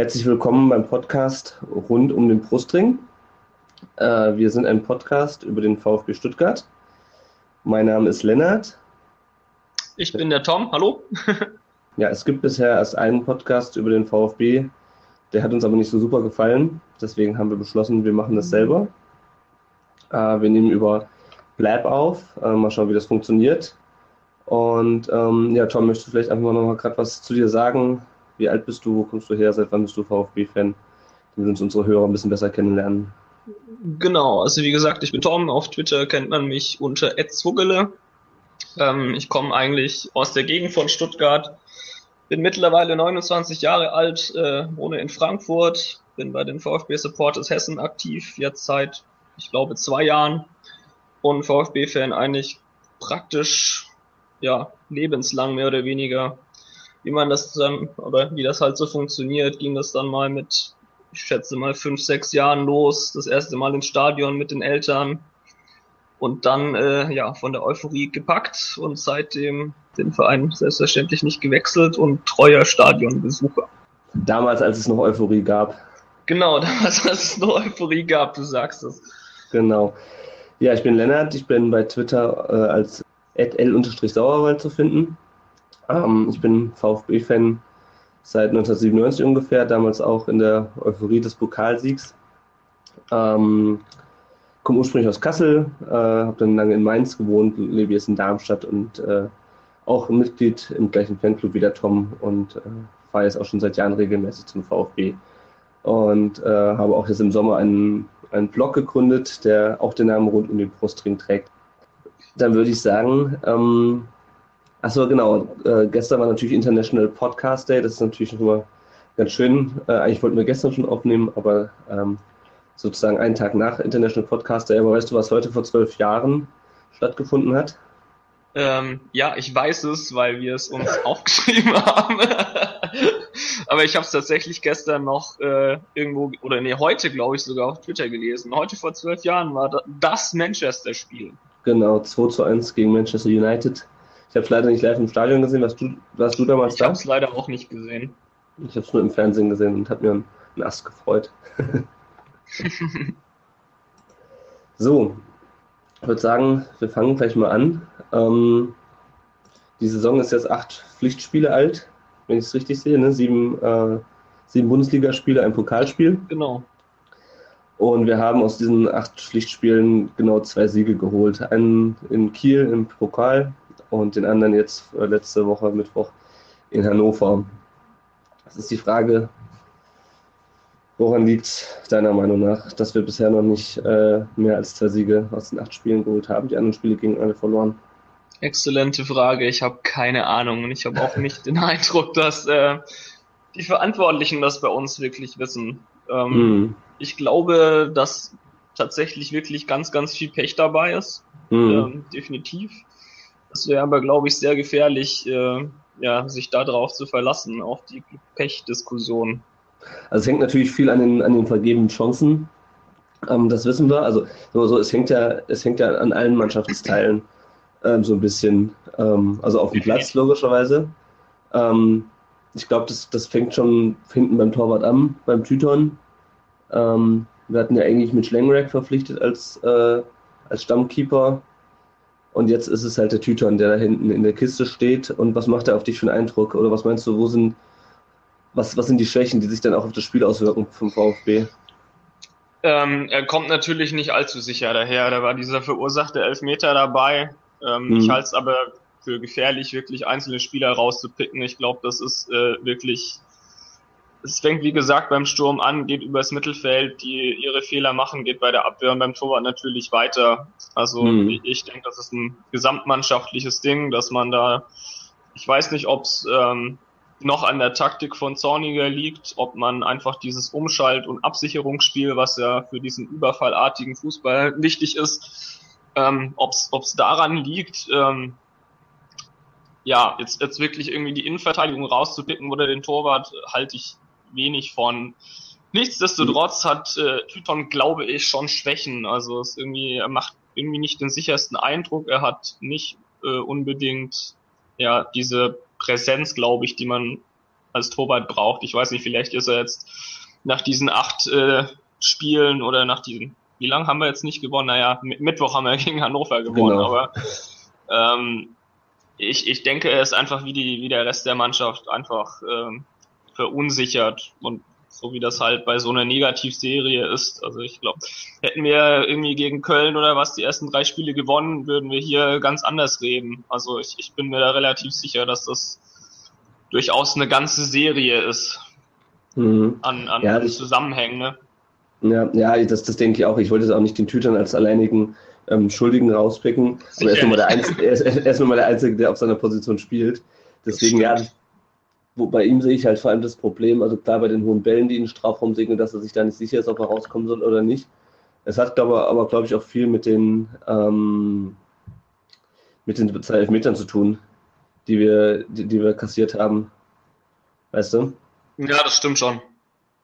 Herzlich willkommen beim Podcast rund um den Brustring. Äh, wir sind ein Podcast über den VfB Stuttgart. Mein Name ist Lennart. Ich bin der Tom. Hallo. ja, es gibt bisher erst einen Podcast über den VfB. Der hat uns aber nicht so super gefallen. Deswegen haben wir beschlossen, wir machen das selber. Äh, wir nehmen über Blab auf. Äh, mal schauen, wie das funktioniert. Und ähm, ja, Tom, möchtest du vielleicht einfach noch mal gerade was zu dir sagen? Wie alt bist du? Wo kommst du her? Seit wann bist du VfB-Fan? Damit uns unsere Hörer ein bisschen besser kennenlernen. Genau, also wie gesagt, ich bin Tom. Auf Twitter kennt man mich unter @zwuggele. Ähm, ich komme eigentlich aus der Gegend von Stuttgart. Bin mittlerweile 29 Jahre alt, äh, wohne in Frankfurt, bin bei den VfB Supporters Hessen aktiv, jetzt seit, ich glaube, zwei Jahren und VfB-Fan eigentlich praktisch ja, lebenslang mehr oder weniger. Wie man das dann, oder wie das halt so funktioniert, ging das dann mal mit, ich schätze mal, fünf, sechs Jahren los. Das erste Mal ins Stadion mit den Eltern. Und dann, äh, ja, von der Euphorie gepackt und seitdem den Verein selbstverständlich nicht gewechselt und treuer Stadionbesucher. Damals, als es noch Euphorie gab. Genau, damals, als es noch Euphorie gab, du sagst es. Genau. Ja, ich bin Lennart, ich bin bei Twitter äh, als l-sauerwald zu finden. Ähm, ich bin VfB-Fan seit 1997 ungefähr, damals auch in der Euphorie des Pokalsiegs. Ähm, komme ursprünglich aus Kassel, äh, habe dann lange in Mainz gewohnt, lebe jetzt in Darmstadt und äh, auch Mitglied im gleichen Fanclub wie der Tom und äh, fahre jetzt auch schon seit Jahren regelmäßig zum VfB. Und äh, habe auch jetzt im Sommer einen, einen Blog gegründet, der auch den Namen rund um den Brustring trägt dann würde ich sagen, ähm, achso, genau, äh, gestern war natürlich International Podcast Day, das ist natürlich schon mal ganz schön. Äh, eigentlich wollten wir gestern schon aufnehmen, aber ähm, sozusagen einen Tag nach International Podcast Day. Aber weißt du, was heute vor zwölf Jahren stattgefunden hat? Ähm, ja, ich weiß es, weil wir es uns aufgeschrieben haben. Aber ich habe es tatsächlich gestern noch äh, irgendwo, oder nee, heute glaube ich sogar auf Twitter gelesen. Heute vor zwölf Jahren war das Manchester-Spiel. Genau, 2 zu 1 gegen Manchester United. Ich habe es leider nicht live im Stadion gesehen. Warst du, warst du damals ich da? Ich habe es leider auch nicht gesehen. Ich habe es nur im Fernsehen gesehen und habe mir einen, einen Ast gefreut. so, ich würde sagen, wir fangen gleich mal an. Ähm, die Saison ist jetzt acht Pflichtspiele alt, wenn ich es richtig sehe. Ne? Sieben, äh, sieben Bundesligaspiele, ein Pokalspiel. Genau. Und wir haben aus diesen acht Pflichtspielen genau zwei Siege geholt. Einen in Kiel im Pokal und den anderen jetzt äh, letzte Woche Mittwoch in Hannover. Das ist die Frage, woran liegt deiner Meinung nach, dass wir bisher noch nicht äh, mehr als zwei Siege aus den acht Spielen geholt haben? Die anderen Spiele gingen alle verloren. Exzellente Frage. Ich habe keine Ahnung und ich habe auch nicht den Eindruck, dass äh, die Verantwortlichen das bei uns wirklich wissen. Ähm, mhm. Ich glaube, dass tatsächlich wirklich ganz, ganz viel Pech dabei ist. Mhm. Ähm, definitiv. Es wäre aber, glaube ich, sehr gefährlich, äh, ja, sich darauf zu verlassen, auf die Pech-Diskussion. Also es hängt natürlich viel an den, an den vergebenen Chancen. Ähm, das wissen wir. Also so, es hängt ja, es hängt ja an allen Mannschaftsteilen ähm, so ein bisschen. Ähm, also auf dem Platz logischerweise. Ähm, ich glaube, das, das fängt schon hinten beim Torwart an, beim Tüton. Ähm, wir hatten ja eigentlich mit Schlengrek verpflichtet als, äh, als Stammkeeper. Und jetzt ist es halt der Tüton, der da hinten in der Kiste steht. Und was macht er auf dich für einen Eindruck? Oder was meinst du, wo sind, was, was sind die Schwächen, die sich dann auch auf das Spiel auswirken vom VfB? Ähm, er kommt natürlich nicht allzu sicher daher. Da war dieser verursachte Elfmeter dabei. Ähm, mhm. Ich halte es aber für gefährlich, wirklich einzelne Spieler rauszupicken. Ich glaube, das ist äh, wirklich es fängt wie gesagt beim Sturm an, geht übers Mittelfeld, die ihre Fehler machen, geht bei der Abwehr und beim Torwart natürlich weiter. Also mhm. ich denke, das ist ein gesamtmannschaftliches Ding, dass man da, ich weiß nicht, ob es ähm, noch an der Taktik von Zorniger liegt, ob man einfach dieses Umschalt- und Absicherungsspiel, was ja für diesen überfallartigen Fußball wichtig ist, ähm, ob es daran liegt. Ähm, ja, jetzt, jetzt wirklich irgendwie die Innenverteidigung rauszupicken oder den Torwart halte ich wenig von. Nichtsdestotrotz hat äh, Tyton, glaube ich, schon Schwächen. Also es irgendwie, er macht irgendwie nicht den sichersten Eindruck. Er hat nicht äh, unbedingt ja diese Präsenz, glaube ich, die man als Torwart braucht. Ich weiß nicht, vielleicht ist er jetzt nach diesen acht äh, Spielen oder nach diesen, wie lange haben wir jetzt nicht gewonnen? Naja, Mittwoch haben wir gegen Hannover gewonnen, genau. aber ähm, ich, ich denke, er ist einfach wie, die, wie der Rest der Mannschaft einfach ähm, verunsichert und so wie das halt bei so einer Negativserie ist. Also ich glaube, hätten wir irgendwie gegen Köln oder was die ersten drei Spiele gewonnen, würden wir hier ganz anders reden. Also ich, ich bin mir da relativ sicher, dass das durchaus eine ganze Serie ist mhm. an, an ja, Zusammenhängen. Ne? Ja, ja das, das denke ich auch. Ich wollte es auch nicht den Tütern als alleinigen ähm, Schuldigen rauspicken. Aber er ist, nur mal der Einzige, er, ist, er ist nur mal der Einzige, der auf seiner Position spielt. Deswegen, ja, wo, bei ihm sehe ich halt vor allem das Problem, also klar bei den hohen Bällen, die in den Strafraum segeln, dass er sich da nicht sicher ist, ob er rauskommen soll oder nicht. Es hat aber, aber glaube ich, auch viel mit den, ähm, mit den zwei Elfmetern zu tun, die wir, die, die wir kassiert haben. Weißt du? Ja, das stimmt schon.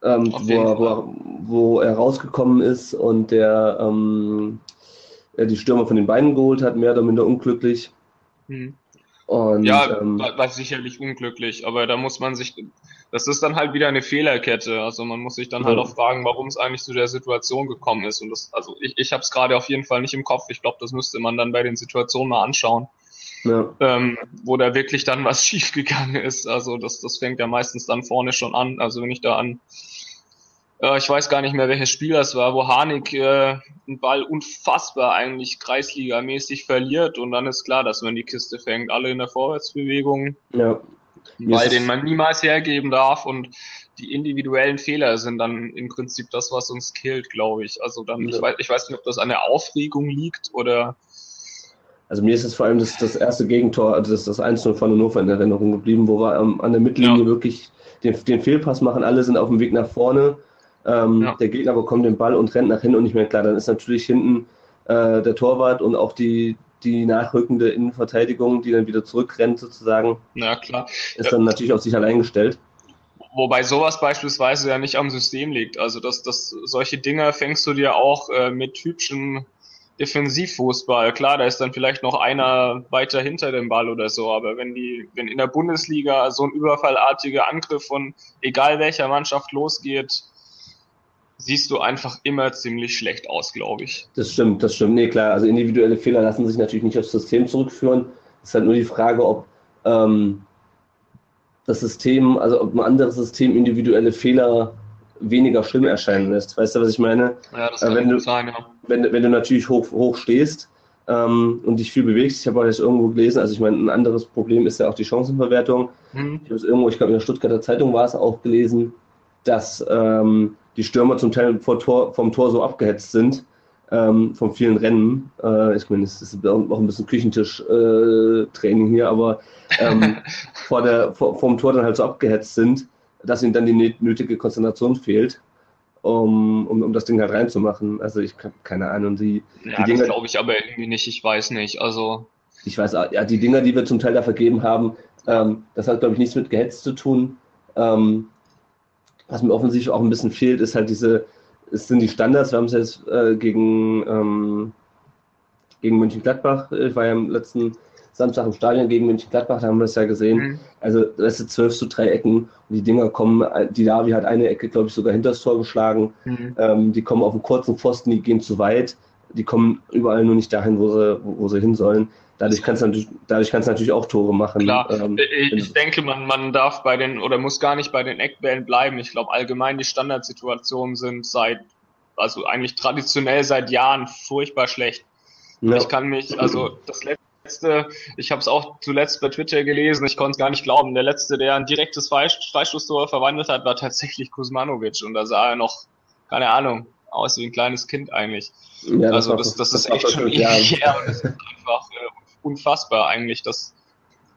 Ähm, wo, er, wo, er, wo, er, rausgekommen ist und der ähm, die Stürmer von den Beinen geholt hat, mehr oder minder unglücklich. Hm. Und, ja, ähm, war, sicherlich unglücklich, aber da muss man sich, das ist dann halt wieder eine Fehlerkette. Also man muss sich dann halt ja. halt auch fragen, warum es eigentlich zu der Situation gekommen ist. Und das, also ich, ich habe es gerade auf jeden Fall nicht im Kopf. Ich glaube, das müsste man dann bei den Situationen mal anschauen. Ja. Ähm, wo da wirklich dann was schiefgegangen ist. Also das, das fängt ja meistens dann vorne schon an. Also wenn ich da an äh, ich weiß gar nicht mehr, welches Spiel das war, wo Harnik äh, einen Ball unfassbar eigentlich Kreisligamäßig verliert und dann ist klar, dass man die Kiste fängt, alle in der Vorwärtsbewegung. Ja. Ball, den man niemals hergeben darf und die individuellen Fehler sind dann im Prinzip das, was uns killt, glaube ich. Also dann, ja. ich, weiß, ich weiß nicht, ob das an der Aufregung liegt oder also mir ist es vor allem das, das erste Gegentor, also das, das 1-0 von Hannover in Erinnerung geblieben, wo wir ähm, an der Mittellinie ja. wirklich den, den Fehlpass machen, alle sind auf dem Weg nach vorne ähm, ja. Der Gegner bekommt den Ball und rennt nach hinten und nicht mehr klar. Dann ist natürlich hinten äh, der Torwart und auch die, die nachrückende Innenverteidigung, die dann wieder zurückrennt sozusagen. Ja, klar. Ist dann natürlich auf sich allein gestellt. Wobei sowas beispielsweise ja nicht am System liegt. Also dass, dass solche Dinger fängst du dir auch äh, mit hübschen Defensivfußball. Klar, da ist dann vielleicht noch einer weiter hinter dem Ball oder so, aber wenn die, wenn in der Bundesliga so ein überfallartiger Angriff von egal welcher Mannschaft losgeht, siehst du einfach immer ziemlich schlecht aus, glaube ich. Das stimmt, das stimmt. Nee, klar, also individuelle Fehler lassen sich natürlich nicht aufs System zurückführen. Es ist halt nur die Frage, ob ähm, das System, also ob ein anderes System individuelle Fehler weniger schlimm erscheinen lässt. Weißt du, was ich meine? Ja, das äh, kann wenn du, sein, ja. Wenn, wenn du natürlich hoch, hoch stehst ähm, und dich viel bewegst, ich habe auch jetzt irgendwo gelesen, also ich meine, ein anderes Problem ist ja auch die Chancenverwertung. Mhm. Ich habe es irgendwo, ich glaube in der Stuttgarter Zeitung war es auch gelesen, dass ähm, die Stürmer zum Teil vom Tor, vom Tor so abgehetzt sind, ähm, von vielen Rennen. Äh, ich meine, es ist auch ein bisschen Küchentisch-Training äh, hier, aber ähm, vor der, vor, vom Tor dann halt so abgehetzt sind, dass ihnen dann die nötige Konzentration fehlt, um, um, um das Ding halt reinzumachen. Also ich habe keine Ahnung. Die, ja, die das glaube ich aber irgendwie nicht, ich weiß nicht. Also ich weiß, ja, die Dinger, die wir zum Teil da vergeben haben, ähm, das hat, glaube ich, nichts mit gehetzt zu tun. Ähm, was mir offensichtlich auch ein bisschen fehlt, ist halt diese, es sind die Standards. Wir haben es jetzt äh, gegen, ähm, gegen Mönchengladbach, ich war ja am letzten Samstag im Stadion gegen Mönchengladbach, da haben wir es ja gesehen. Mhm. Also, das sind zwölf zu drei Ecken und die Dinger kommen, die Davi hat eine Ecke, glaube ich, sogar hinter das Tor geschlagen. Mhm. Ähm, die kommen auf einen kurzen Pfosten, die gehen zu weit. Die kommen überall nur nicht dahin, wo sie, wo, sie hin sollen. Dadurch kannst du natürlich, dadurch kannst natürlich auch Tore machen. Klar, ähm, ich, ich denke, man, man darf bei den oder muss gar nicht bei den Eckbällen bleiben. Ich glaube, allgemein die Standardsituationen sind seit, also eigentlich traditionell seit Jahren furchtbar schlecht. Ja. Ich kann mich, also das letzte, ich habe es auch zuletzt bei Twitter gelesen, ich konnte es gar nicht glauben. Der letzte, der ein direktes Freistoßtor verwandelt hat, war tatsächlich Kuzmanovic und da sah er noch, keine Ahnung, aus wie ein kleines Kind eigentlich. Ja, das also das, das, das, ist echt schon ewig her und das ist einfach äh, unfassbar eigentlich, dass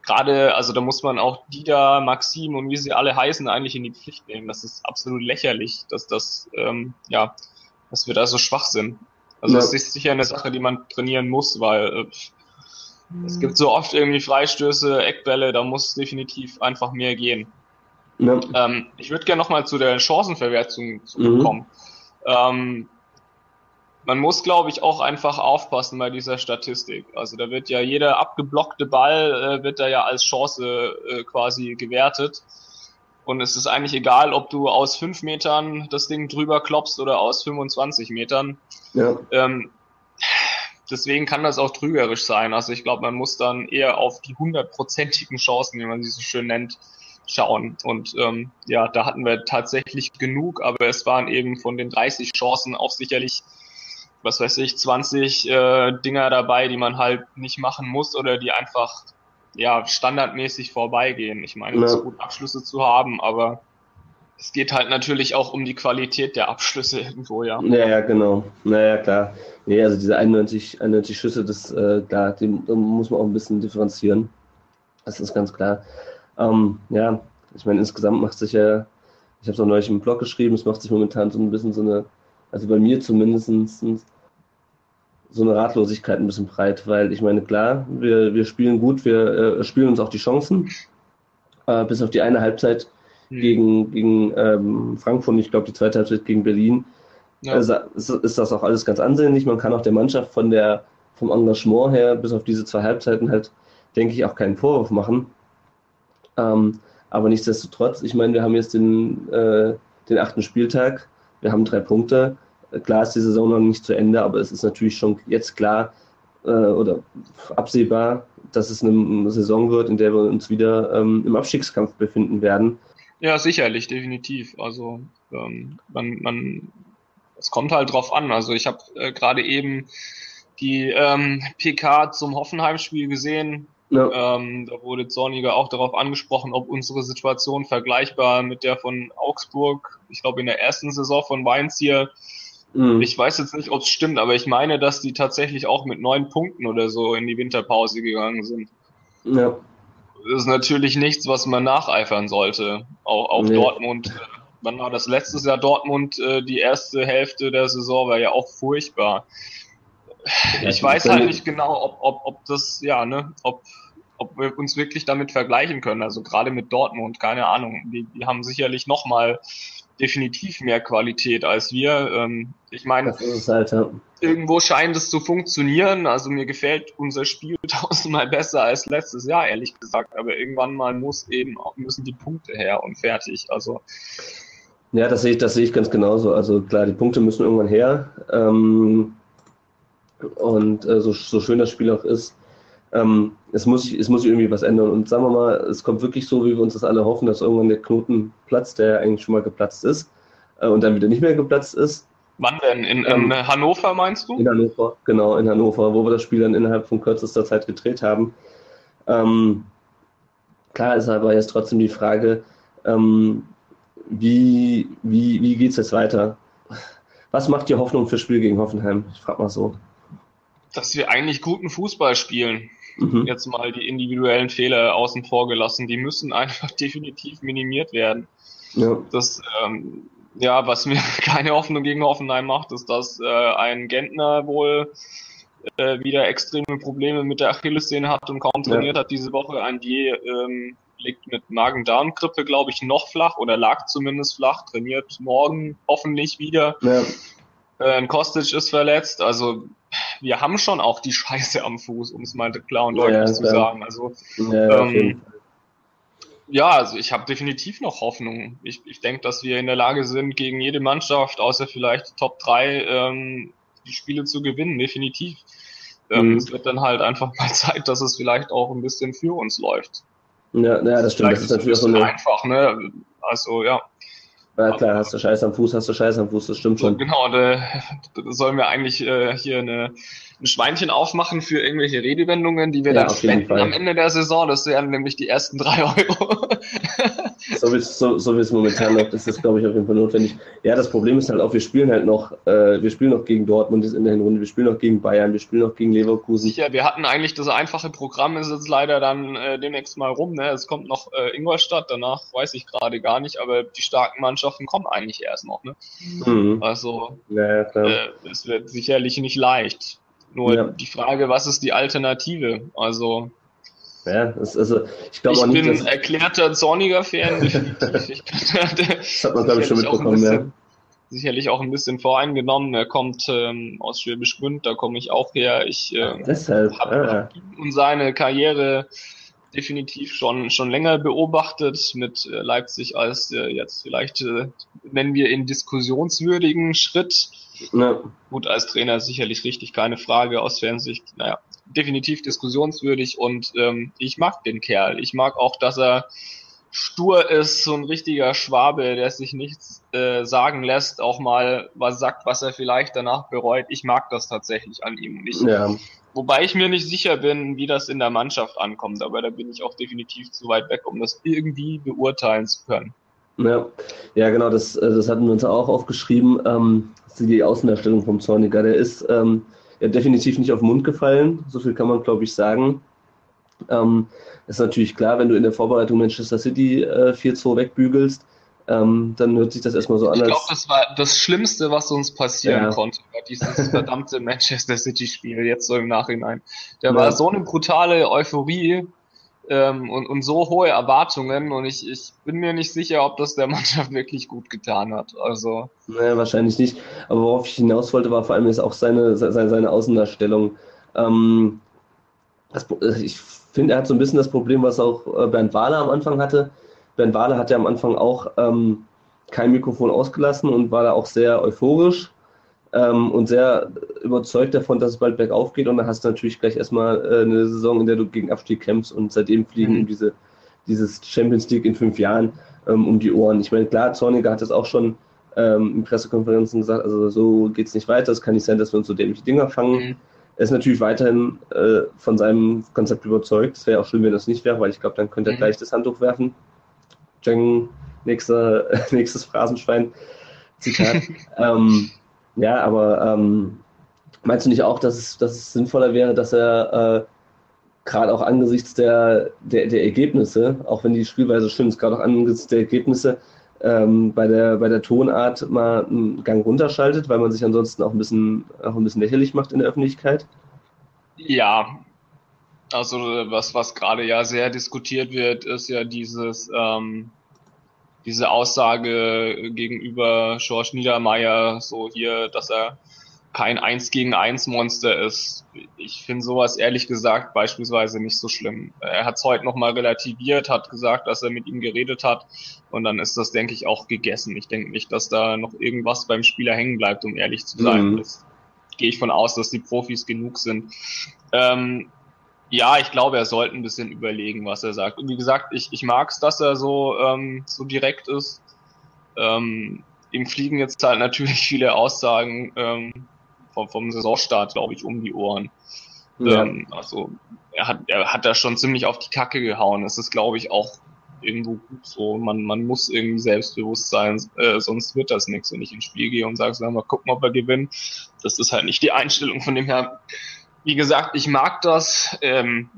gerade, also da muss man auch Dida, Maxim und wie sie alle heißen, eigentlich in die Pflicht nehmen. Das ist absolut lächerlich, dass das, ähm, ja, dass wir da so schwach sind. Also ja. das ist sicher eine Sache, die man trainieren muss, weil äh, es gibt so oft irgendwie Freistöße, Eckbälle, da muss definitiv einfach mehr gehen. Ja. Ähm, ich würde gerne nochmal zu der Chancenverwertung zurückkommen. Mhm. Ähm, man muss, glaube ich, auch einfach aufpassen bei dieser Statistik. Also da wird ja jeder abgeblockte Ball äh, wird da ja als Chance äh, quasi gewertet. Und es ist eigentlich egal, ob du aus fünf Metern das Ding drüber klopfst oder aus 25 Metern. Ja. Ähm, deswegen kann das auch trügerisch sein. Also ich glaube, man muss dann eher auf die hundertprozentigen Chancen, wie man sie so schön nennt, schauen. Und ähm, ja, da hatten wir tatsächlich genug, aber es waren eben von den 30 Chancen auch sicherlich, was weiß ich, 20 äh, Dinger dabei, die man halt nicht machen muss oder die einfach ja standardmäßig vorbeigehen. Ich meine, es ist gut, Abschlüsse zu haben, aber es geht halt natürlich auch um die Qualität der Abschlüsse irgendwo, ja. Ja, ja, genau. Naja, klar. Nee, also diese 91, 91 Schüsse, das, äh, klar, da muss man auch ein bisschen differenzieren. Das ist ganz klar. Ähm, ja, ich meine, insgesamt macht sich ja, ich habe es auch neulich im Blog geschrieben, es macht sich momentan so ein bisschen so eine, also bei mir zumindest so eine Ratlosigkeit ein bisschen breit, weil ich meine, klar, wir, wir spielen gut, wir äh, spielen uns auch die Chancen, äh, bis auf die eine Halbzeit hm. gegen, gegen ähm, Frankfurt, ich glaube die zweite Halbzeit gegen Berlin, ja. also, ist, ist das auch alles ganz ansehnlich. Man kann auch der Mannschaft von der, vom Engagement her, bis auf diese zwei Halbzeiten halt, denke ich, auch keinen Vorwurf machen. Ähm, aber nichtsdestotrotz, ich meine, wir haben jetzt den, äh, den achten Spieltag, wir haben drei Punkte. Klar ist die Saison noch nicht zu Ende, aber es ist natürlich schon jetzt klar äh, oder absehbar, dass es eine Saison wird, in der wir uns wieder ähm, im Abstiegskampf befinden werden. Ja, sicherlich, definitiv. Also ähm, man, man, es kommt halt drauf an. Also ich habe äh, gerade eben die ähm, PK zum Hoffenheim-Spiel gesehen. Ja. Ähm, da wurde Zorniger auch darauf angesprochen, ob unsere Situation vergleichbar mit der von Augsburg, ich glaube in der ersten Saison von Mainz hier. Mhm. Ich weiß jetzt nicht, ob es stimmt, aber ich meine, dass die tatsächlich auch mit neun Punkten oder so in die Winterpause gegangen sind. Ja. Das ist natürlich nichts, was man nacheifern sollte. Auch, auch nee. Dortmund. Wann war das letztes Jahr Dortmund? Äh, die erste Hälfte der Saison war ja auch furchtbar ich weiß halt nicht genau, ob, ob, ob das, ja, ne, ob, ob wir uns wirklich damit vergleichen können. Also gerade mit Dortmund, keine Ahnung. Die, die haben sicherlich nochmal definitiv mehr Qualität als wir. Ähm, ich meine, halt, ja. irgendwo scheint es zu funktionieren. Also mir gefällt unser Spiel tausendmal besser als letztes Jahr, ehrlich gesagt. Aber irgendwann mal muss eben müssen die Punkte her und fertig. Also ja, das sehe ich, das sehe ich ganz genauso. Also klar, die Punkte müssen irgendwann her. Ähm, und äh, so, so schön das Spiel auch ist, ähm, es, muss, es muss sich irgendwie was ändern. Und sagen wir mal, es kommt wirklich so, wie wir uns das alle hoffen, dass irgendwann der Knoten platzt, der eigentlich schon mal geplatzt ist äh, und dann wieder nicht mehr geplatzt ist. Wann denn? In, in ähm, Hannover meinst du? In Hannover, genau, in Hannover, wo wir das Spiel dann innerhalb von kürzester Zeit gedreht haben. Ähm, klar ist aber jetzt trotzdem die Frage, ähm, wie, wie, wie geht es jetzt weiter? Was macht dir Hoffnung fürs Spiel gegen Hoffenheim? Ich frage mal so dass wir eigentlich guten Fußball spielen. Mhm. Jetzt mal die individuellen Fehler außen vor gelassen. Die müssen einfach definitiv minimiert werden. Ja. Das, ähm, ja, was mir keine Hoffnung gegen Hoffenheim macht, ist, dass äh, ein Gentner wohl äh, wieder extreme Probleme mit der Achillessehne hat und kaum trainiert ja. hat diese Woche. Ein Die ähm, liegt mit Magen-Darm-Grippe, glaube ich, noch flach oder lag zumindest flach, trainiert morgen hoffentlich wieder. Ja. Äh, Kostic ist verletzt, also wir haben schon auch die Scheiße am Fuß, um es mal klar und deutlich ja, zu sagen. Also ja, ähm, ja, also ich habe definitiv noch Hoffnung. Ich, ich denke, dass wir in der Lage sind, gegen jede Mannschaft, außer vielleicht Top 3, ähm, die Spiele zu gewinnen, definitiv. Ähm, mhm. Es wird dann halt einfach mal Zeit, dass es vielleicht auch ein bisschen für uns läuft. Ja, ja das stimmt. Vielleicht das ist natürlich so eine... einfach, ne? Also ja. Ja klar, hast du Scheiß am Fuß, hast du Scheiß am Fuß, das stimmt schon. Genau, da, da sollen wir eigentlich äh, hier eine, ein Schweinchen aufmachen für irgendwelche Redewendungen, die wir ja, dann spenden am Ende der Saison. Das wären nämlich die ersten drei Euro. so wie es so, so es momentan läuft, ist das, glaube ich, auf jeden Fall notwendig. Ja, das Problem ist halt auch, wir spielen halt noch, äh, wir spielen noch gegen Dortmund in der Hinrunde, wir spielen noch gegen Bayern, wir spielen noch gegen Leverkusen. Sicher, wir hatten eigentlich das einfache Programm, ist jetzt leider dann äh, demnächst mal rum. Ne? Es kommt noch äh, Ingolstadt, danach weiß ich gerade gar nicht, aber die starken Mannschaften kommen eigentlich erst noch. Ne? Mhm. Also, ja, äh, es wird sicherlich nicht leicht. Nur ja. die Frage, was ist die Alternative? Also, ja, das, also ich glaube auch nicht. Ich bin erklärter Zorniger-Fan. das hat man, glaube ich, schon mitbekommen, ja. Sicherlich auch ein bisschen voreingenommen. Er kommt ähm, aus Schwäbisch Gmünd, da komme ich auch her. Ich äh, habe ah. und seine Karriere definitiv schon, schon länger beobachtet mit äh, Leipzig als äh, jetzt vielleicht, äh, nennen wir in diskussionswürdigen Schritt. Ja. Gut, als Trainer sicherlich richtig, keine Frage aus Fernsicht. Naja, definitiv diskussionswürdig und ähm, ich mag den Kerl. Ich mag auch, dass er stur ist, so ein richtiger Schwabe, der sich nichts äh, sagen lässt, auch mal was sagt, was er vielleicht danach bereut. Ich mag das tatsächlich an ihm. Ich, ja. Wobei ich mir nicht sicher bin, wie das in der Mannschaft ankommt, aber da bin ich auch definitiv zu weit weg, um das irgendwie beurteilen zu können. Ja, ja genau, das, äh, das hatten wir uns auch aufgeschrieben. Ähm, die Außendarstellung vom Zorniger, der ist ähm, ja, definitiv nicht auf den Mund gefallen, so viel kann man, glaube ich, sagen. Ähm, ist natürlich klar, wenn du in der Vorbereitung Manchester City äh, 4-2 wegbügelst, ähm, dann hört sich das erstmal so an. Ich glaube, das war das Schlimmste, was uns passieren ja. konnte, war dieses verdammte Manchester City-Spiel, jetzt so im Nachhinein. Da ja. war so eine brutale Euphorie ähm, und, und so hohe Erwartungen und ich, ich bin mir nicht sicher, ob das der Mannschaft wirklich gut getan hat. Also. Naja, wahrscheinlich nicht. Aber worauf ich hinaus wollte, war vor allem jetzt auch seine, seine, seine Außendarstellung. Ähm, das, ich finde, er hat so ein bisschen das Problem, was auch äh, Bernd Wahler am Anfang hatte. Bernd Wahler hat ja am Anfang auch ähm, kein Mikrofon ausgelassen und war da auch sehr euphorisch ähm, und sehr überzeugt davon, dass es bald bergauf geht. Und dann hast du natürlich gleich erstmal äh, eine Saison, in der du gegen Abstieg kämpfst und seitdem fliegen mhm. diese, dieses Champions League in fünf Jahren ähm, um die Ohren. Ich meine, klar, Zorniger hat das auch schon ähm, in Pressekonferenzen gesagt, also so geht es nicht weiter, es kann nicht sein, dass wir uns so dämliche Dinger fangen. Mhm. Er ist natürlich weiterhin äh, von seinem Konzept überzeugt. Es wäre auch schön, wenn das nicht wäre, weil ich glaube, dann könnte er mhm. gleich das Handtuch werfen. Jeng, nächster, nächstes Phrasenschwein. Zitat. ähm, ja, aber ähm, meinst du nicht auch, dass es, dass es sinnvoller wäre, dass er äh, gerade auch angesichts der, der, der Ergebnisse, auch wenn die Spielweise schön ist, gerade auch angesichts der Ergebnisse, ähm, bei, der, bei der Tonart mal einen Gang runterschaltet, weil man sich ansonsten auch ein bisschen, auch ein bisschen lächerlich macht in der Öffentlichkeit? Ja, also was, was gerade ja sehr diskutiert wird, ist ja dieses, ähm, diese Aussage gegenüber George Niedermeyer, so hier, dass er kein Eins gegen Eins Monster ist. Ich finde sowas ehrlich gesagt beispielsweise nicht so schlimm. Er hat es heute nochmal relativiert, hat gesagt, dass er mit ihm geredet hat und dann ist das, denke ich, auch gegessen. Ich denke nicht, dass da noch irgendwas beim Spieler hängen bleibt, um ehrlich zu sein. Mhm. Das gehe ich von aus, dass die Profis genug sind. Ähm, ja, ich glaube, er sollte ein bisschen überlegen, was er sagt. Und wie gesagt, ich, ich mag es, dass er so, ähm, so direkt ist. Ähm, ihm fliegen jetzt halt natürlich viele Aussagen ähm, vom, vom Saisonstart, glaube ich, um die Ohren. Ja. Ähm, also er hat, er hat da schon ziemlich auf die Kacke gehauen. Das ist, glaube ich, auch irgendwo gut so. Man, man muss irgendwie selbstbewusst sein, äh, sonst wird das nichts, wenn ich ins Spiel gehe und sage, so, mal gucken, ob wir gewinnen. Das ist halt nicht die Einstellung von dem her. Wie gesagt, ich mag das. Ähm,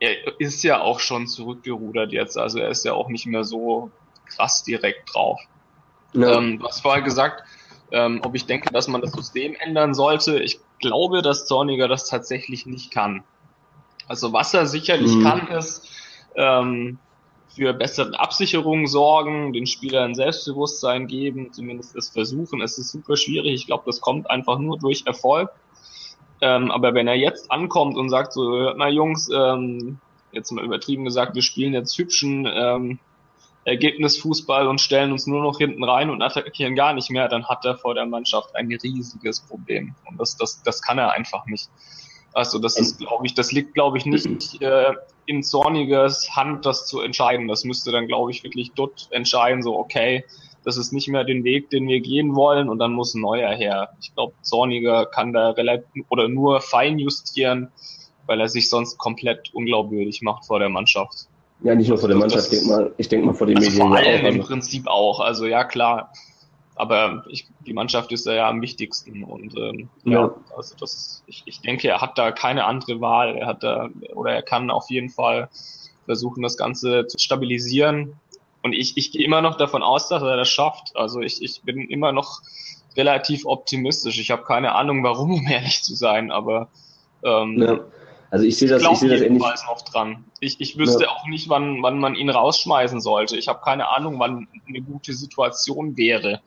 er ist ja auch schon zurückgerudert jetzt, also er ist ja auch nicht mehr so krass direkt drauf. Ja. Ähm, hast vorher gesagt, ähm, ob ich denke, dass man das System ändern sollte. Ich glaube, dass Zorniger das tatsächlich nicht kann. Also was er sicherlich mhm. kann, ist ähm, für bessere Absicherungen sorgen, den Spielern Selbstbewusstsein geben, zumindest es versuchen. Es ist super schwierig. Ich glaube, das kommt einfach nur durch Erfolg. Ähm, aber wenn er jetzt ankommt und sagt so, hört mal Jungs, ähm, jetzt mal übertrieben gesagt, wir spielen jetzt hübschen ähm, Ergebnisfußball und stellen uns nur noch hinten rein und attackieren gar nicht mehr, dann hat er vor der Mannschaft ein riesiges Problem. Und das, das, das kann er einfach nicht. Also das ist, glaube ich, das liegt, glaube ich, nicht äh, in Zornigers Hand, das zu entscheiden. Das müsste dann, glaube ich, wirklich dort entscheiden, so okay, das ist nicht mehr den Weg, den wir gehen wollen und dann muss ein neuer her. Ich glaube, Zorniger kann da relativ oder nur fein justieren, weil er sich sonst komplett unglaubwürdig macht vor der Mannschaft. Ja, nicht nur vor der Mannschaft, das, ich denke mal, ich denke mal vor den also Medien. Vor allem auch, im also. Prinzip auch, also ja klar. Aber ich, die Mannschaft ist ja am wichtigsten und ähm, ja. ja, also das, ich, ich denke, er hat da keine andere Wahl. Er hat da oder er kann auf jeden Fall versuchen, das Ganze zu stabilisieren. Und ich, ich gehe immer noch davon aus, dass er das schafft. Also ich, ich bin immer noch relativ optimistisch. Ich habe keine Ahnung, warum, um ehrlich zu sein, aber ähm, ja. Also ich sehe das, ich, sehe das ähnlich. noch dran. Ich, ich wüsste ja. auch nicht, wann, wann man ihn rausschmeißen sollte. Ich habe keine Ahnung, wann eine gute Situation wäre.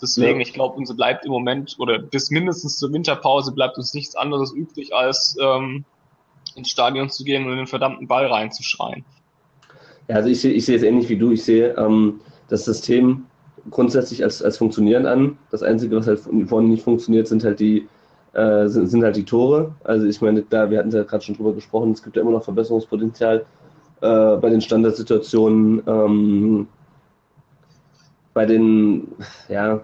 Deswegen, ja. ich glaube, uns bleibt im Moment oder bis mindestens zur Winterpause bleibt uns nichts anderes übrig, als ähm, ins Stadion zu gehen und den verdammten Ball reinzuschreien. Also ich sehe ich sehe es ähnlich wie du. Ich sehe ähm, das System grundsätzlich als, als funktionierend an. Das Einzige, was halt vorne nicht funktioniert, sind halt die äh, sind, sind halt die Tore. Also ich meine, da, wir hatten ja gerade schon drüber gesprochen, es gibt ja immer noch Verbesserungspotenzial äh, bei den Standardsituationen, ähm, bei den, ja,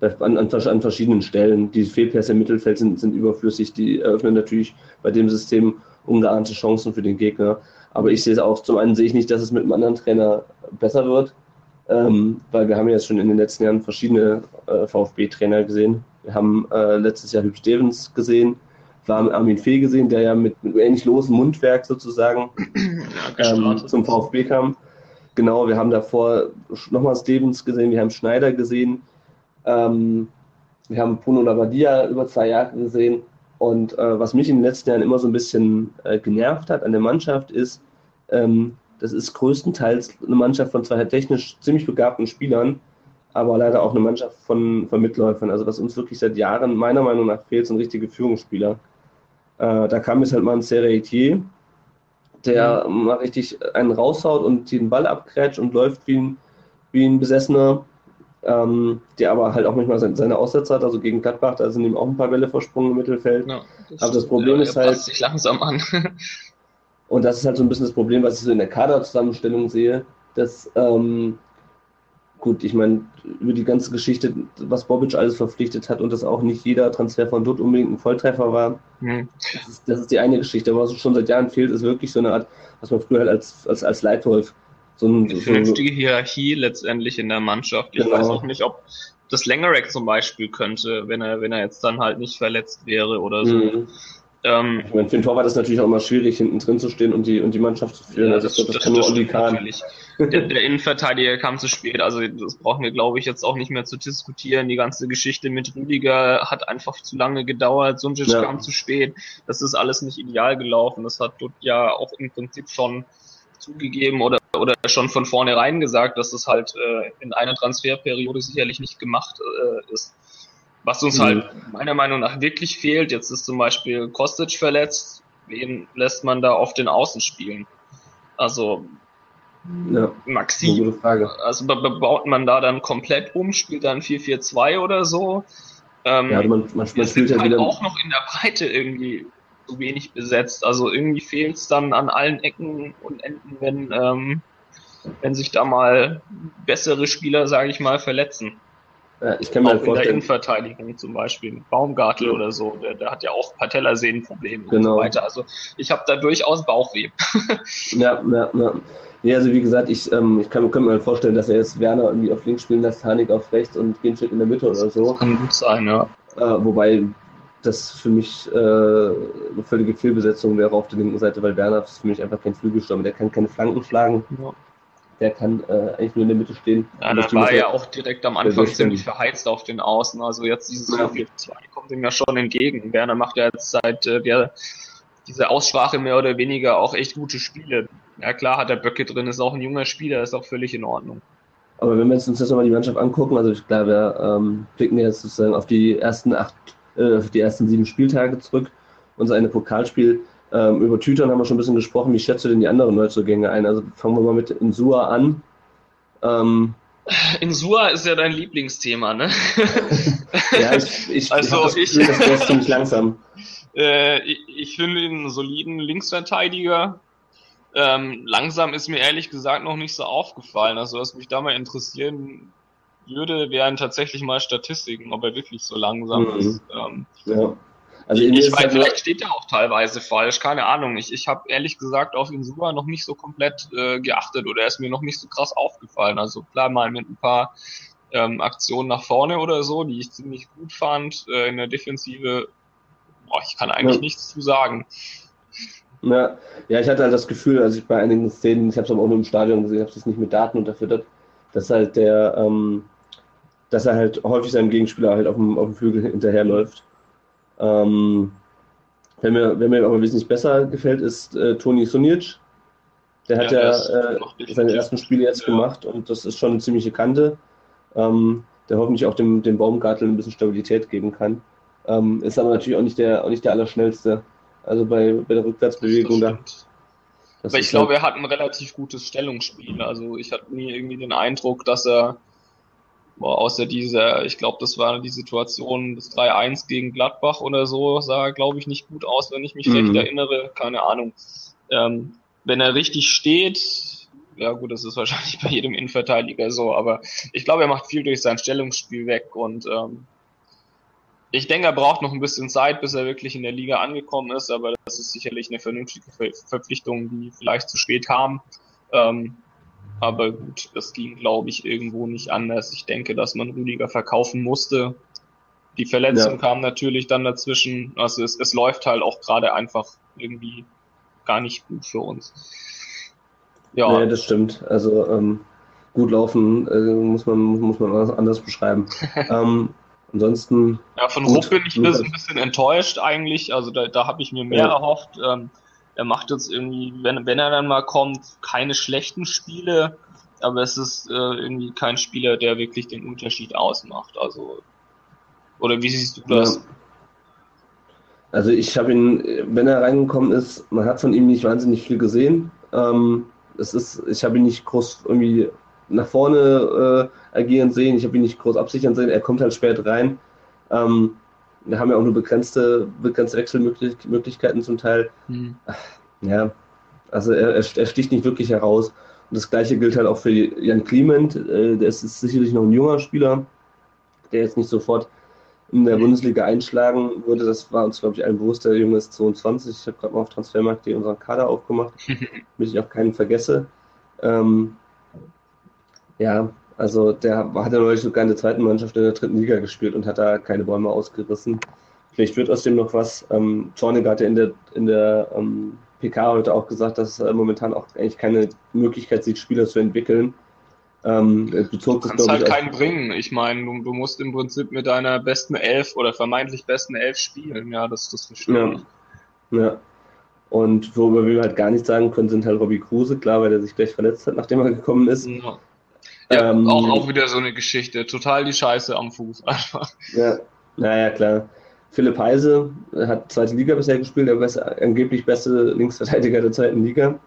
an, an, an, verschiedenen Stellen. Die Fehlpässe im Mittelfeld sind, sind überflüssig, die eröffnen natürlich bei dem System ungeahnte Chancen für den Gegner. Aber ich sehe es auch, zum einen sehe ich nicht, dass es mit einem anderen Trainer besser wird, ähm, weil wir haben jetzt schon in den letzten Jahren verschiedene äh, VfB-Trainer gesehen. Wir haben äh, letztes Jahr Hüb Stevens gesehen, wir haben Armin Fee gesehen, der ja mit, mit ähnlich losem Mundwerk sozusagen ja, ähm, zum VfB kam. Genau, wir haben davor nochmal Stevens gesehen, wir haben Schneider gesehen, ähm, wir haben Bruno Lavadia über zwei Jahre gesehen. Und äh, was mich in den letzten Jahren immer so ein bisschen äh, genervt hat an der Mannschaft ist, ähm, das ist größtenteils eine Mannschaft von zwei technisch ziemlich begabten Spielern, aber leider auch eine Mannschaft von, von Mitläufern. Also was uns wirklich seit Jahren meiner Meinung nach fehlt, sind richtige Führungsspieler. Äh, da kam jetzt halt mal ein Serretier, der mhm. mal richtig einen raushaut und den Ball abkrätscht und läuft wie ein, wie ein Besessener, ähm, der aber halt auch manchmal seine Aussätze hat. Also gegen Gladbach, da sind ihm auch ein paar Bälle versprungen im Mittelfeld. Ja, das aber das Problem ja, ist halt. sich langsam an. und das ist halt so ein bisschen das Problem, was ich so in der Kaderzusammenstellung sehe, dass ähm, gut, ich meine, über die ganze Geschichte, was Bobic alles verpflichtet hat und dass auch nicht jeder Transfer von dort unbedingt ein Volltreffer war, mhm. das, ist, das, ist, die eine Geschichte. Aber was schon seit Jahren fehlt, ist wirklich so eine Art, was man früher halt als, als, als Leitwolf. So eine so vernünftige Hierarchie letztendlich in der Mannschaft. Ich genau. weiß auch nicht, ob das Längerek zum Beispiel könnte, wenn er, wenn er jetzt dann halt nicht verletzt wäre oder so. Mhm. Ähm, ich meine, für den Torwart ist es natürlich auch immer schwierig, hinten drin zu stehen und die, und die Mannschaft zu führen. Ja, also das, das, das kann nur Olli Natürlich. Der, der, Innenverteidiger kam zu spät, also das brauchen wir, glaube ich, jetzt auch nicht mehr zu diskutieren. Die ganze Geschichte mit Rüdiger hat einfach zu lange gedauert, Sunjic ja. kam zu spät. Das ist alles nicht ideal gelaufen. Das hat dort ja auch im Prinzip schon zugegeben oder, oder schon von vornherein gesagt, dass das halt äh, in einer Transferperiode sicherlich nicht gemacht äh, ist. Was uns halt mhm. halt meiner Meinung nach wirklich fehlt, jetzt ist zum Beispiel Kostic verletzt, wen lässt man da auf den Außen spielen? Also ja, Maxi, also baut man da dann komplett um, spielt dann 4-4-2 oder so. Ähm, ja, man, man, man spielt ja halt wieder auch noch in der Breite irgendwie zu wenig besetzt. Also irgendwie fehlt es dann an allen Ecken und Enden, wenn, ähm, wenn sich da mal bessere Spieler, sage ich mal, verletzen. Ja, ich kann mir auch in der Innenverteidigung zum Beispiel, Baumgartel ja. oder so, der, der, hat ja auch Patellasehnenprobleme genau. und so weiter. Also ich habe da durchaus Bauchweh. ja, ja, ja. Ja, also wie gesagt, ich, ähm, ich kann, kann mir halt vorstellen, dass er jetzt Werner irgendwie auf links spielen lässt, Hanik auf rechts und Ginchik in der Mitte oder so. Das kann gut sein, ja. Äh, wobei das für mich äh, eine völlige Fehlbesetzung wäre auf der linken Seite, weil Werner ist für mich einfach kein Flügelstürmer, der kann keine Flanken schlagen. Ja der kann äh, eigentlich nur in der Mitte stehen. Ja, da war ja auch direkt am Anfang ziemlich verheizt auf den Außen. Also jetzt dieses ja. 4-2 kommt ihm ja schon entgegen. Werner macht ja jetzt seit äh, der, diese Aussprache mehr oder weniger auch echt gute Spiele. Ja klar hat er Böcke drin, ist auch ein junger Spieler, ist auch völlig in Ordnung. Aber wenn wir uns jetzt nochmal die Mannschaft angucken, also ich glaube, wir ähm, blicken jetzt sozusagen auf die ersten acht, äh, auf die ersten sieben Spieltage zurück. Unser eine Pokalspiel ähm, über Tütern haben wir schon ein bisschen gesprochen. Wie schätzt du denn die anderen Neuzugänge ein? Also fangen wir mal mit Insua an. Ähm, Insua ist ja dein Lieblingsthema, ne? ja, ich, ich, also ich, ich das ist ziemlich langsam. Äh, ich, ich finde ihn einen soliden Linksverteidiger. Ähm, langsam ist mir ehrlich gesagt noch nicht so aufgefallen. Also was mich da mal interessieren würde, wären tatsächlich mal Statistiken, ob er wirklich so langsam mhm. ist. Ähm, ja. Also ich, ich weiß, vielleicht steht er auch teilweise falsch, keine Ahnung. Ich, ich habe ehrlich gesagt auf ihn sogar noch nicht so komplett äh, geachtet oder er ist mir noch nicht so krass aufgefallen. Also klar mal mit ein paar ähm, Aktionen nach vorne oder so, die ich ziemlich gut fand. Äh, in der Defensive, boah, ich kann eigentlich ja. nichts zu sagen. Ja, ja, ich hatte halt das Gefühl, als ich bei einigen Szenen, ich habe es aber auch nur im Stadion gesehen, habe es nicht mit Daten unterfüttert, dass halt der, ähm, dass er halt häufig seinem Gegenspieler halt auf dem, auf dem Flügel hinterherläuft ähm, wer, mir, wer mir aber wesentlich besser gefällt, ist äh, Toni Sunic. Der hat ja, ja äh, seine ersten Spiele jetzt ja. gemacht und das ist schon eine ziemliche Kante, ähm, der hoffentlich auch dem, dem Baumgartel ein bisschen Stabilität geben kann. Ähm, ist aber natürlich auch nicht der, auch nicht der Allerschnellste. Also bei, bei der Rückwärtsbewegung da. Aber ich glaube, halt er hat ein relativ gutes Stellungsspiel. Also ich hatte nie irgendwie den Eindruck, dass er außer dieser, ich glaube, das war die Situation des 3-1 gegen Gladbach oder so, sah, glaube ich, nicht gut aus, wenn ich mich mhm. recht erinnere. Keine Ahnung. Ähm, wenn er richtig steht, ja gut, das ist wahrscheinlich bei jedem Innenverteidiger so, aber ich glaube, er macht viel durch sein Stellungsspiel weg und ähm, ich denke, er braucht noch ein bisschen Zeit, bis er wirklich in der Liga angekommen ist, aber das ist sicherlich eine vernünftige Ver Verpflichtung, die vielleicht zu spät kam. Ähm, aber gut, das ging, glaube ich, irgendwo nicht anders. Ich denke, dass man Rüdiger verkaufen musste. Die Verletzung ja. kam natürlich dann dazwischen. Also es, es läuft halt auch gerade einfach irgendwie gar nicht gut für uns. Ja, nee, das stimmt. Also ähm, gut laufen äh, muss man muss man anders beschreiben. ähm, ansonsten. Ja, von Rupp bin ich ein bisschen, ein bisschen enttäuscht eigentlich. Also da, da habe ich mir mehr ja. erhofft. Ähm, er macht jetzt irgendwie, wenn, wenn er dann mal kommt, keine schlechten Spiele, aber es ist äh, irgendwie kein Spieler, der wirklich den Unterschied ausmacht. Also oder wie siehst du das? Also ich habe ihn, wenn er reingekommen ist, man hat von ihm nicht wahnsinnig viel gesehen. Ähm, es ist, ich habe ihn nicht groß irgendwie nach vorne äh, agieren sehen, ich habe ihn nicht groß absichern sehen, er kommt halt spät rein. Ähm, wir haben ja auch nur begrenzte, begrenzte Wechselmöglichkeiten zum Teil. Mhm. Ja, also er, er, sticht nicht wirklich heraus. Und das gleiche gilt halt auch für Jan Clement. Äh, der ist sicherlich noch ein junger Spieler, der jetzt nicht sofort in der Bundesliga einschlagen würde. Das war uns, glaube ich, allen bewusst. Der Junge ist 22. Ich habe gerade mal auf Transfermarkt unseren Kader aufgemacht, damit ich auch keinen vergesse. Ähm, ja, also der hat ja neulich sogar in der zweiten Mannschaft in der dritten Liga gespielt und hat da keine Bäume ausgerissen. Vielleicht wird aus dem noch was. Ähm, Zorniger hat ja in der, in der ähm, PK heute auch gesagt, dass er momentan auch eigentlich keine Möglichkeit sieht, Spieler zu entwickeln. Ähm, bezog du kannst das, halt ich, keinen bringen. Ich meine, du, du, musst im Prinzip mit deiner besten Elf oder vermeintlich besten Elf spielen. Ja, das, das verstehe ich. Ja. ja. Und worüber wir halt gar nichts sagen können, sind halt Robbie Kruse, klar, weil er sich gleich verletzt hat, nachdem er gekommen ist. Ja. Ja, ähm, auch, auch wieder so eine Geschichte. Total die Scheiße am Fuß einfach. Ja, naja, klar. Philipp Heise hat zweite Liga bisher gespielt, der besser, angeblich beste Linksverteidiger der zweiten Liga.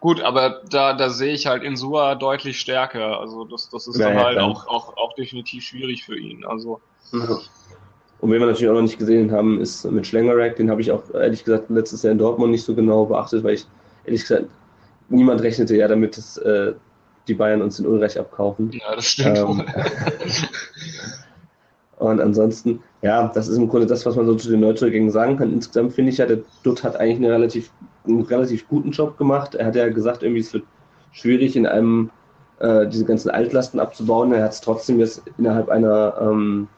Gut, aber da, da sehe ich halt Insua deutlich stärker. Also das, das ist ja, dann halt auch, auch, auch definitiv schwierig für ihn. Also. Und wen wir natürlich auch noch nicht gesehen haben, ist mit Schlengerack. Den habe ich auch ehrlich gesagt letztes Jahr in Dortmund nicht so genau beachtet, weil ich ehrlich gesagt niemand rechnete ja damit, dass äh, die Bayern uns den Ulreich abkaufen. Ja, das stimmt. Ähm, und ansonsten, ja, das ist im Grunde das, was man so zu den Neuzugängen sagen kann. Insgesamt finde ich ja, der Dutt hat eigentlich eine relativ, einen relativ guten Job gemacht. Er hat ja gesagt, irgendwie es wird schwierig, in einem äh, diese ganzen Altlasten abzubauen. Er hat es trotzdem jetzt innerhalb einer ähm,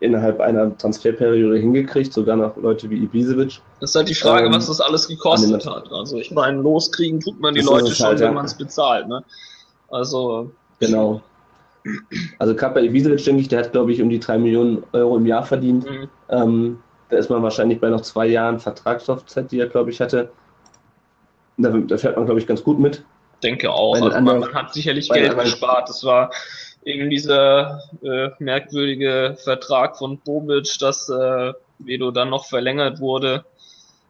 innerhalb einer Transferperiode hingekriegt, sogar noch Leute wie Ibisevic. Das ist halt die Frage, ähm, was das alles gekostet hat. Also ich meine, loskriegen tut man die Leute schon, halt, wenn man es bezahlt. Ne? Also. Genau. Also bei Ibisevic, denke ich, der hat, glaube ich, um die drei Millionen Euro im Jahr verdient. Mhm. Ähm, da ist man wahrscheinlich bei noch zwei Jahren Vertragslaufzeit, die er, glaube ich, hatte. Da, da fährt man, glaube ich, ganz gut mit. Denke auch. Also anderen, man, hat sicherlich Geld gespart. Das war eben dieser äh, merkwürdige Vertrag von Bobic, dass äh, Vedo dann noch verlängert wurde.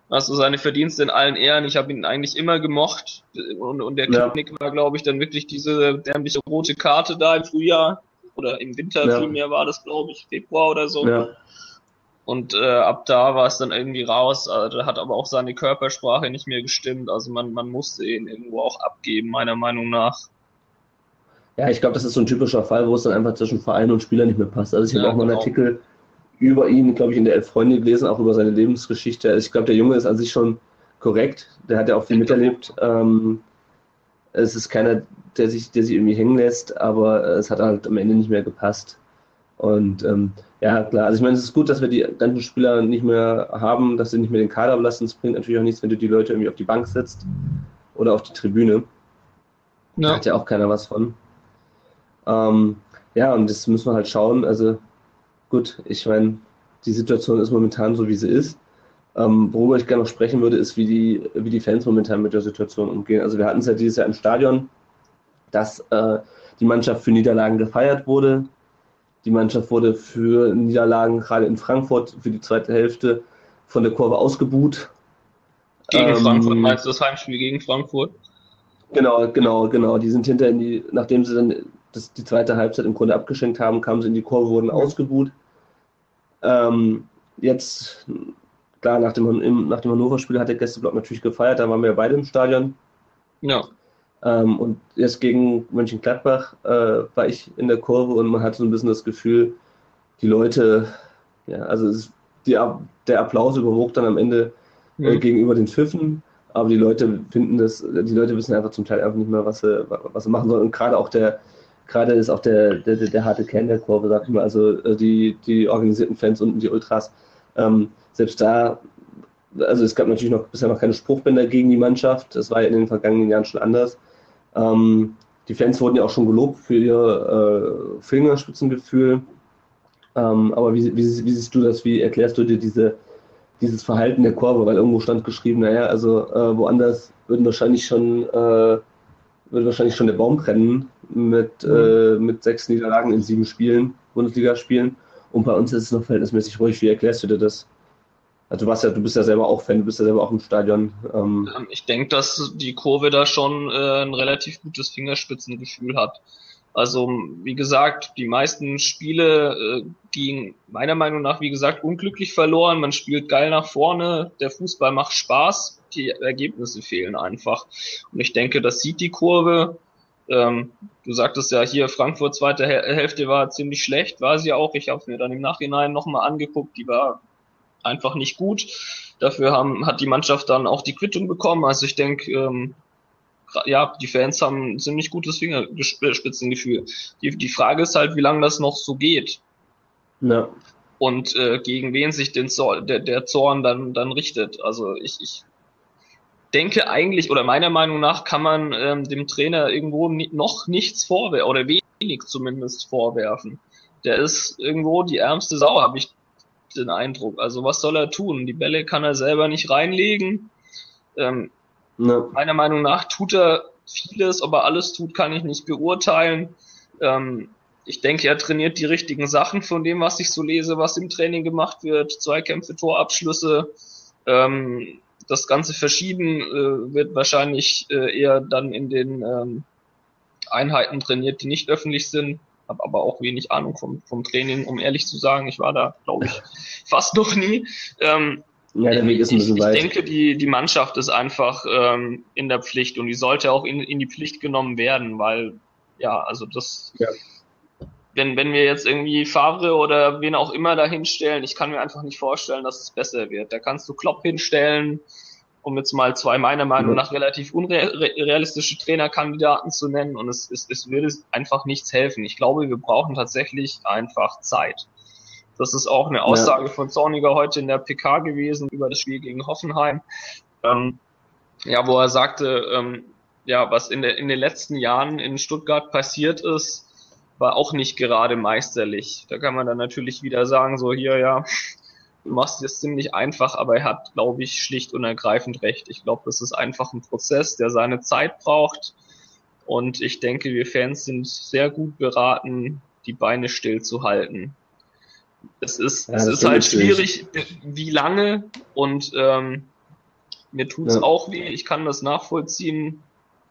Also seine Verdienste in allen Ehren. Ich habe ihn eigentlich immer gemocht. Und, und der ja. Knick war, glaube ich, dann wirklich diese dämliche rote Karte da im Frühjahr. Oder im Winter ja. vielmehr war das, glaube ich, Februar oder so. Ja. Und äh, ab da war es dann irgendwie raus. Also, da hat aber auch seine Körpersprache nicht mehr gestimmt. Also man, man musste ihn irgendwo auch abgeben, meiner Meinung nach. Ja, ich glaube, das ist so ein typischer Fall, wo es dann einfach zwischen Verein und Spieler nicht mehr passt. Also ich ja, habe auch mal einen genau. Artikel über ihn, glaube ich, in der Elf Freunde gelesen, auch über seine Lebensgeschichte. Also ich glaube, der Junge ist an sich schon korrekt. Der hat ja auch viel miterlebt. Ähm, es ist keiner, der sich, der sich irgendwie hängen lässt, aber es hat halt am Ende nicht mehr gepasst. Und ähm, ja, klar, also ich meine, es ist gut, dass wir die ganzen Spieler nicht mehr haben, dass sie nicht mehr den Kader belassen. Es bringt natürlich auch nichts, wenn du die Leute irgendwie auf die Bank setzt oder auf die Tribüne. Ja. Da hat ja auch keiner was von. Ähm, ja, und das müssen wir halt schauen. Also gut, ich meine, die Situation ist momentan so, wie sie ist. Ähm, worüber ich gerne noch sprechen würde, ist, wie die, wie die Fans momentan mit der Situation umgehen. Also wir hatten es ja dieses Jahr im Stadion, dass äh, die Mannschaft für Niederlagen gefeiert wurde. Die Mannschaft wurde für Niederlagen, gerade in Frankfurt, für die zweite Hälfte von der Kurve ausgebuht. Gegen ähm, Frankfurt, meinst du das Heimspiel gegen Frankfurt? Genau, genau, genau. Die sind hinter in die, nachdem sie dann das, die zweite Halbzeit im Grunde abgeschenkt haben, kamen sie in die Kurve, wurden ausgebuht. Ähm, jetzt, klar, nach dem, nach dem Hannover-Spiel hat der Gästeblock natürlich gefeiert, da waren wir beide im Stadion. Ja. Ähm, und jetzt gegen Mönchengladbach äh, war ich in der Kurve und man hatte so ein bisschen das Gefühl, die Leute, ja, also es, die, der Applaus überwog dann am Ende äh, mhm. gegenüber den Pfiffen, aber die Leute finden das, die Leute wissen einfach zum Teil einfach nicht mehr, was sie, was sie machen sollen. Und gerade auch der, gerade ist auch der, der, der, harte Kern der Kurve, sag ich mal, also äh, die, die organisierten Fans und die Ultras, ähm, selbst da, also es gab natürlich noch bisher noch keine Spruchbänder gegen die Mannschaft, das war ja in den vergangenen Jahren schon anders. Ähm, die Fans wurden ja auch schon gelobt für ihr äh, Fingerspitzengefühl. Ähm, aber wie, wie, wie, siehst du das? Wie erklärst du dir diese, dieses Verhalten der Kurve? Weil irgendwo stand geschrieben, naja, also äh, woanders würden wahrscheinlich schon, äh, würde wahrscheinlich schon der Baum brennen mit, mhm. äh, mit sechs Niederlagen in sieben Spielen, Bundesliga-Spielen. Und bei uns ist es noch verhältnismäßig ruhig. Wie erklärst du dir das? Also du, warst ja, du bist ja selber auch Fan, du bist ja selber auch im Stadion. Ähm. ähm ich denke, dass die Kurve da schon äh, ein relativ gutes Fingerspitzengefühl hat. Also wie gesagt, die meisten Spiele äh, gingen meiner Meinung nach, wie gesagt, unglücklich verloren. Man spielt geil nach vorne, der Fußball macht Spaß, die Ergebnisse fehlen einfach. Und ich denke, das sieht die Kurve. Ähm, du sagtest ja hier, Frankfurt zweite Hälfte war ziemlich schlecht, war sie auch. Ich habe mir dann im Nachhinein nochmal angeguckt, die war einfach nicht gut. Dafür haben, hat die Mannschaft dann auch die Quittung bekommen. Also ich denke, ähm, ja, die Fans haben ein ziemlich gutes Fingerspitzengefühl. Die, die Frage ist halt, wie lange das noch so geht. Ja. Und äh, gegen wen sich den Zorn, der, der Zorn dann, dann richtet. Also ich, ich denke eigentlich, oder meiner Meinung nach, kann man ähm, dem Trainer irgendwo ni noch nichts vorwerfen, oder wenig zumindest vorwerfen. Der ist irgendwo die ärmste Sau, habe ich den Eindruck. Also was soll er tun? Die Bälle kann er selber nicht reinlegen. Ähm, ne. Meiner Meinung nach tut er vieles, ob er alles tut, kann ich nicht beurteilen. Ähm, ich denke, er trainiert die richtigen Sachen von dem, was ich so lese, was im Training gemacht wird. Zweikämpfe, Torabschlüsse. Ähm, das Ganze verschieben äh, wird wahrscheinlich äh, eher dann in den ähm, Einheiten trainiert, die nicht öffentlich sind habe aber auch wenig Ahnung vom, vom Training, um ehrlich zu sagen. Ich war da, glaube ich, fast noch nie. Ähm, ja, der Weg ist ein bisschen ich, weit. Ich denke, die, die Mannschaft ist einfach ähm, in der Pflicht und die sollte auch in, in die Pflicht genommen werden, weil, ja, also das, ja. Wenn, wenn wir jetzt irgendwie Favre oder wen auch immer da hinstellen, ich kann mir einfach nicht vorstellen, dass es besser wird. Da kannst du Klopp hinstellen, um jetzt mal zwei meiner Meinung nach relativ unrealistische Trainerkandidaten zu nennen und es, es, es würde einfach nichts helfen. Ich glaube, wir brauchen tatsächlich einfach Zeit. Das ist auch eine Aussage ja. von Zorniger heute in der PK gewesen über das Spiel gegen Hoffenheim. Ähm, ja, wo er sagte, ähm, ja, was in, der, in den letzten Jahren in Stuttgart passiert ist, war auch nicht gerade meisterlich. Da kann man dann natürlich wieder sagen, so hier, ja, du machst es ziemlich einfach, aber er hat, glaube ich, schlicht und ergreifend recht. Ich glaube, das ist einfach ein Prozess, der seine Zeit braucht. Und ich denke, wir Fans sind sehr gut beraten, die Beine still zu halten. Es ist, ja, es ist halt schwierig, wie lange und ähm, mir tut's ja. auch weh. Ich kann das nachvollziehen,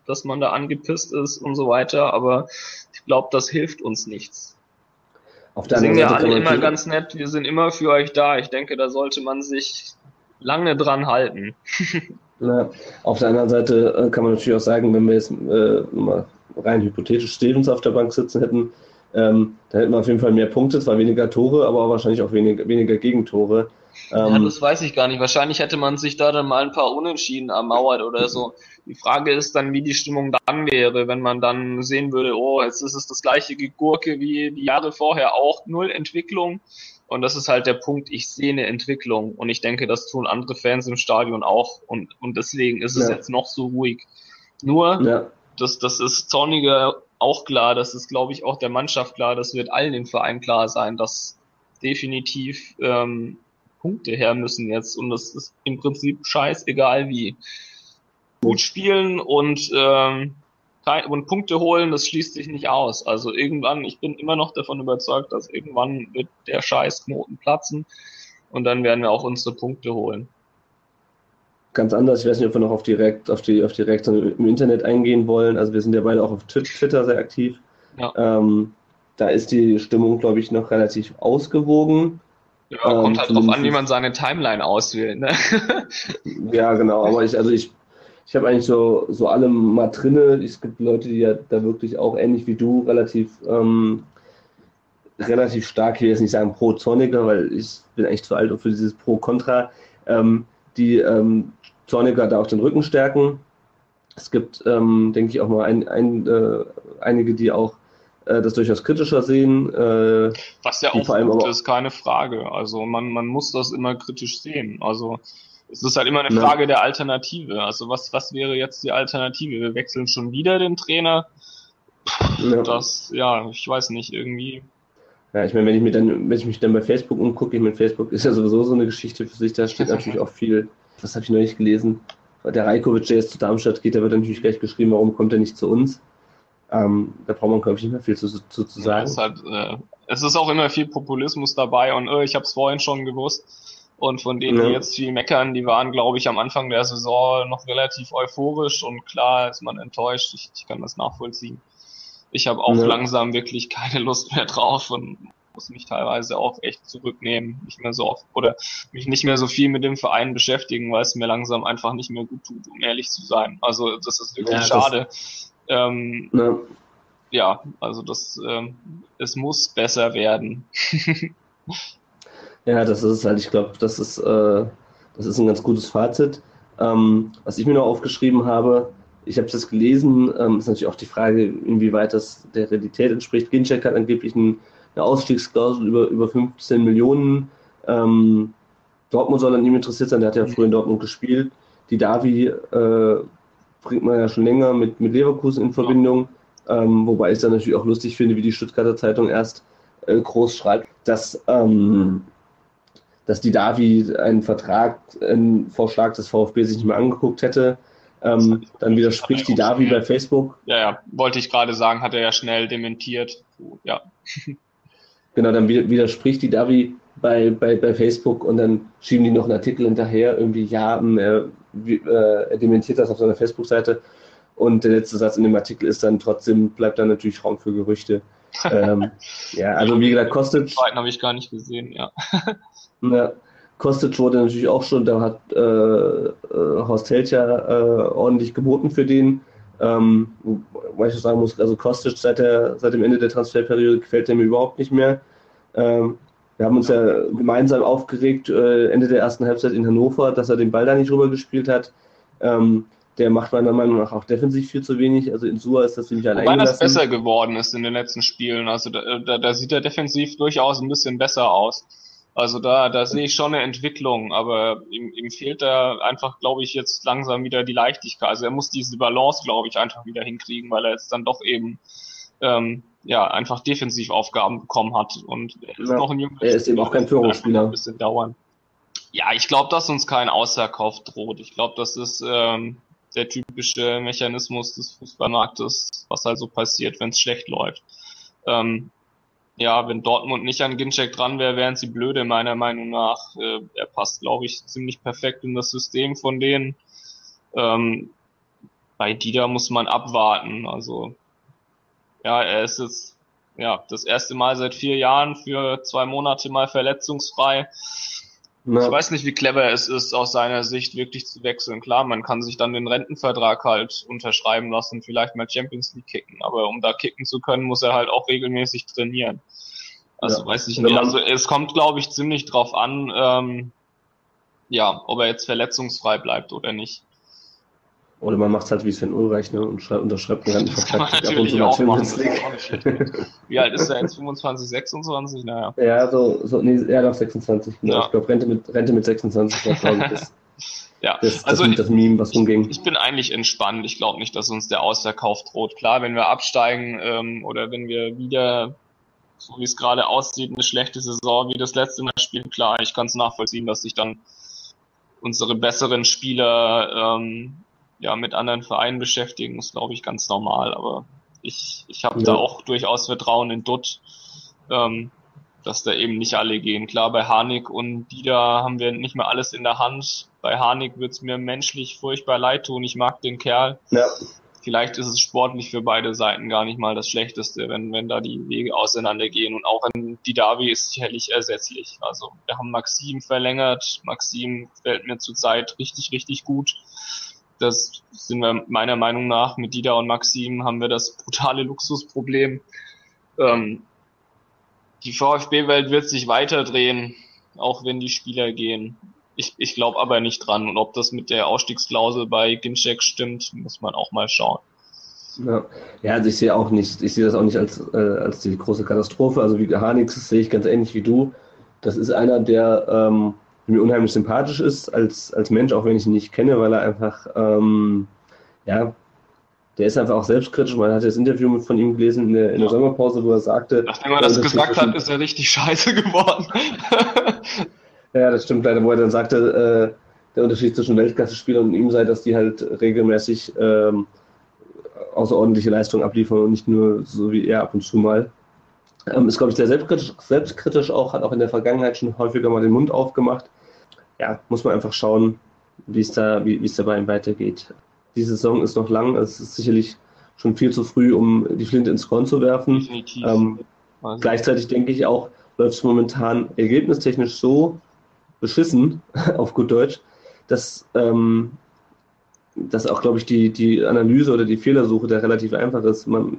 dass man da angepisst ist und so weiter, aber ich glaube, das hilft uns nichts. Auf der sind ja alle immer ganz nett, wir sind immer für euch da. Ich denke, da sollte man sich lange dran halten. Na, auf der anderen Seite äh, kann man natürlich auch sagen, wenn wir jetzt äh, mal rein hypothetisch Stevens auf der Bank sitzen hätten, ähm, da hätten wir auf jeden Fall mehr Punkte, zwar weniger Tore, aber wahrscheinlich auch weniger, weniger Gegentore. Ähm, ja, das weiß ich gar nicht. Wahrscheinlich hätte man sich da dann mal ein paar Unentschieden ermauert oder so. Die Frage ist dann, wie die Stimmung dann wäre, wenn man dann sehen würde, oh, jetzt ist es das gleiche Gurke wie die Jahre vorher auch, null Entwicklung. Und das ist halt der Punkt, ich sehe eine Entwicklung und ich denke, das tun andere Fans im Stadion auch und, und deswegen ist es ja. jetzt noch so ruhig. Nur, ja. das, das ist Zorniger auch klar, das ist, glaube ich, auch der Mannschaft klar, das wird allen im Verein klar sein, dass definitiv ähm, Punkte her müssen jetzt und das ist im Prinzip scheißegal wie. Gut spielen und, ähm, und Punkte holen, das schließt sich nicht aus. Also irgendwann, ich bin immer noch davon überzeugt, dass irgendwann wird der Scheißknoten platzen und dann werden wir auch unsere Punkte holen. Ganz anders. Ich weiß nicht, ob wir noch auf die, Reakt, auf die, auf die Reaktion im Internet eingehen wollen. Also wir sind ja beide auch auf Twitter sehr aktiv. Ja. Ähm, da ist die Stimmung, glaube ich, noch relativ ausgewogen. Ja, kommt ähm, halt drauf an, wie man seine Timeline auswählt. Ne? ja, genau. Aber ich, also ich, ich habe eigentlich so, so alle mal drinne. Es gibt Leute, die ja da wirklich auch ähnlich wie du relativ ähm, relativ stark, ich will jetzt nicht sagen pro-Zorniger, weil ich bin eigentlich zu alt für dieses Pro-Contra, ähm, die ähm, Zorniger da auch den Rücken stärken. Es gibt, ähm, denke ich, auch mal ein, ein, äh, einige, die auch äh, das durchaus kritischer sehen. Äh, Was ja auch gut ist, keine Frage. Also man, man muss das immer kritisch sehen. Also es ist halt immer eine Frage ja. der Alternative. Also was, was wäre jetzt die Alternative? Wir wechseln schon wieder den Trainer. Ja. Das, ja, ich weiß nicht, irgendwie ja, ich meine, wenn ich mir dann, wenn ich mich dann bei Facebook umgucke, ich meine, Facebook ist ja sowieso so eine Geschichte für sich, da steht natürlich auch viel, was habe ich neulich gelesen, der Rajkovic, der jetzt zu Darmstadt geht, der wird natürlich gleich geschrieben, warum kommt er nicht zu uns? Ähm, da braucht man, glaube ich, nicht mehr viel zu, zu, zu sagen. Ja, es, halt, äh, es, ist auch immer viel Populismus dabei und äh, ich habe es vorhin schon gewusst. Und von denen, ja. die jetzt viel meckern, die waren, glaube ich, am Anfang der Saison noch relativ euphorisch und klar ist man enttäuscht. Ich, ich kann das nachvollziehen ich habe auch ja. langsam wirklich keine Lust mehr drauf und muss mich teilweise auch echt zurücknehmen, nicht mehr so oft oder mich nicht mehr so viel mit dem Verein beschäftigen, weil es mir langsam einfach nicht mehr gut tut, um ehrlich zu sein. Also das ist wirklich ja, schade. Ähm, ja. ja. also das, ähm, es muss besser werden. ja, das ist halt, ich glaube, das ist, äh, das ist ein ganz gutes Fazit. Ähm, was ich mir noch aufgeschrieben habe, ich habe es gelesen, ähm, ist natürlich auch die Frage, inwieweit das der Realität entspricht. Ginczek hat angeblich ein, eine Ausstiegsklausel über, über 15 Millionen. Ähm, Dortmund soll an ihm interessiert sein, der hat ja früher in Dortmund gespielt. Die Davi äh, bringt man ja schon länger mit, mit Leverkusen in Verbindung. Ähm, wobei ich es dann natürlich auch lustig finde, wie die Stuttgarter Zeitung erst äh, groß schreibt, dass, ähm, dass die Davi einen Vertrag, einen Vorschlag des VfB sich nicht mehr angeguckt hätte ähm, dann widerspricht die Davi bei Facebook. Ja, ja, wollte ich gerade sagen, hat er ja schnell dementiert. Ja. Genau, dann widerspricht die Davi bei, bei, bei Facebook und dann schieben die noch einen Artikel hinterher, irgendwie, ja, er, äh, er dementiert das auf seiner Facebook-Seite. Und der letzte Satz in dem Artikel ist dann trotzdem, bleibt dann natürlich Raum für Gerüchte. ähm, ja, also wie gesagt, kostet. Den zweiten habe ich gar nicht gesehen, ja. ja. Kostic wurde natürlich auch schon, da hat äh, äh, Horst Helcher äh, ordentlich geboten für den. Ähm, weil ich sagen muss, also Kostic seit, der, seit dem Ende der Transferperiode gefällt er mir überhaupt nicht mehr. Ähm, wir haben uns ja gemeinsam aufgeregt, äh, Ende der ersten Halbzeit in Hannover, dass er den Ball da nicht rüber gespielt hat. Ähm, der macht meiner Meinung nach auch defensiv viel zu wenig. Also in Sua ist das ziemlich allein. Weil das besser geworden ist in den letzten Spielen. Also da, da, da sieht er defensiv durchaus ein bisschen besser aus. Also da, da sehe ich schon eine Entwicklung, aber ihm, ihm fehlt da einfach, glaube ich, jetzt langsam wieder die Leichtigkeit. Also er muss diese Balance, glaube ich, einfach wieder hinkriegen, weil er jetzt dann doch eben ähm, ja einfach Defensivaufgaben bekommen hat. Und er ist ja, noch ein junger Er ist eben auch kein Führungsspieler. Ein bisschen dauern. Ja, ich glaube, dass uns kein Ausverkauf droht. Ich glaube, das ist ähm, der typische Mechanismus des Fußballmarktes, was also passiert, wenn es schlecht läuft. Ähm, ja, wenn Dortmund nicht an Ginczek dran wäre, wären sie blöde, meiner Meinung nach. Äh, er passt, glaube ich, ziemlich perfekt in das System von denen. Ähm, bei Dida muss man abwarten. Also, ja, er ist jetzt, ja, das erste Mal seit vier Jahren für zwei Monate mal verletzungsfrei. Ja. Ich weiß nicht, wie clever es ist, aus seiner Sicht wirklich zu wechseln. Klar, man kann sich dann den Rentenvertrag halt unterschreiben lassen, vielleicht mal Champions League kicken, aber um da kicken zu können, muss er halt auch regelmäßig trainieren. Also ja. weiß ich nicht. Also es kommt, glaube ich, ziemlich drauf an, ähm, ja, ob er jetzt verletzungsfrei bleibt oder nicht. Oder man macht es halt wie Sven Ulreich ne, und schreibt, unterschreibt einen Das kann man natürlich auch machen. wie alt ist er jetzt? 25, 26? Naja. Ja, so, so nee, ja, doch 26. Genau. Ja. Ich glaube, Rente mit, Rente mit 26 glaube ich, das, ja, das, das, also das Meme, was rumging. Ich bin eigentlich entspannt. Ich glaube nicht, dass uns der Ausverkauf droht. Klar, wenn wir absteigen ähm, oder wenn wir wieder, so wie es gerade aussieht, eine schlechte Saison wie das letzte Mal spielen, klar, ich kann es nachvollziehen, dass sich dann unsere besseren Spieler ähm, ja, mit anderen Vereinen beschäftigen, ist, glaube ich, ganz normal. Aber ich, ich habe ja. da auch durchaus Vertrauen in Dutt. Ähm, dass da eben nicht alle gehen. Klar, bei Harnik und Dida haben wir nicht mehr alles in der Hand. Bei Harnik wird's mir menschlich furchtbar leid tun. Ich mag den Kerl. Ja. Vielleicht ist es sportlich für beide Seiten gar nicht mal das Schlechteste, wenn, wenn da die Wege auseinandergehen. Und auch ein Didavi ist sicherlich ersetzlich. Also wir haben Maxim verlängert. Maxim fällt mir zurzeit richtig, richtig gut. Das sind wir meiner Meinung nach mit Dida und Maxim haben wir das brutale Luxusproblem. Ähm, die VfB-Welt wird sich weiterdrehen, auch wenn die Spieler gehen. Ich, ich glaube aber nicht dran. Und ob das mit der Ausstiegsklausel bei Ginczek stimmt, muss man auch mal schauen. Ja, ja also ich sehe auch nicht, ich sehe das auch nicht als, äh, als die große Katastrophe. Also wie Hanix sehe ich ganz ähnlich wie du. Das ist einer, der ähm, mir unheimlich sympathisch ist als, als Mensch, auch wenn ich ihn nicht kenne, weil er einfach, ähm, ja, der ist einfach auch selbstkritisch. Man hat das Interview von ihm gelesen in der, in der Sommerpause, wo er sagte. Nachdem er das gesagt hat, ist er richtig scheiße geworden. ja, das stimmt leider, wo er dann sagte, äh, der Unterschied zwischen Weltklasse-Spielern und ihm sei, dass die halt regelmäßig ähm, außerordentliche Leistungen abliefern und nicht nur so wie er ab und zu mal. Ähm, ist, glaube ich, sehr selbstkritisch, selbstkritisch auch, hat auch in der Vergangenheit schon häufiger mal den Mund aufgemacht. Ja, muss man einfach schauen, wie es da, wie es da bei ihm weitergeht. Die Saison ist noch lang, es ist sicherlich schon viel zu früh, um die Flinte ins Korn zu werfen. Ähm, also. Gleichzeitig denke ich auch, läuft es momentan ergebnistechnisch so beschissen, auf gut Deutsch, dass, ähm, dass auch, glaube ich, die, die Analyse oder die Fehlersuche da relativ einfach ist. Man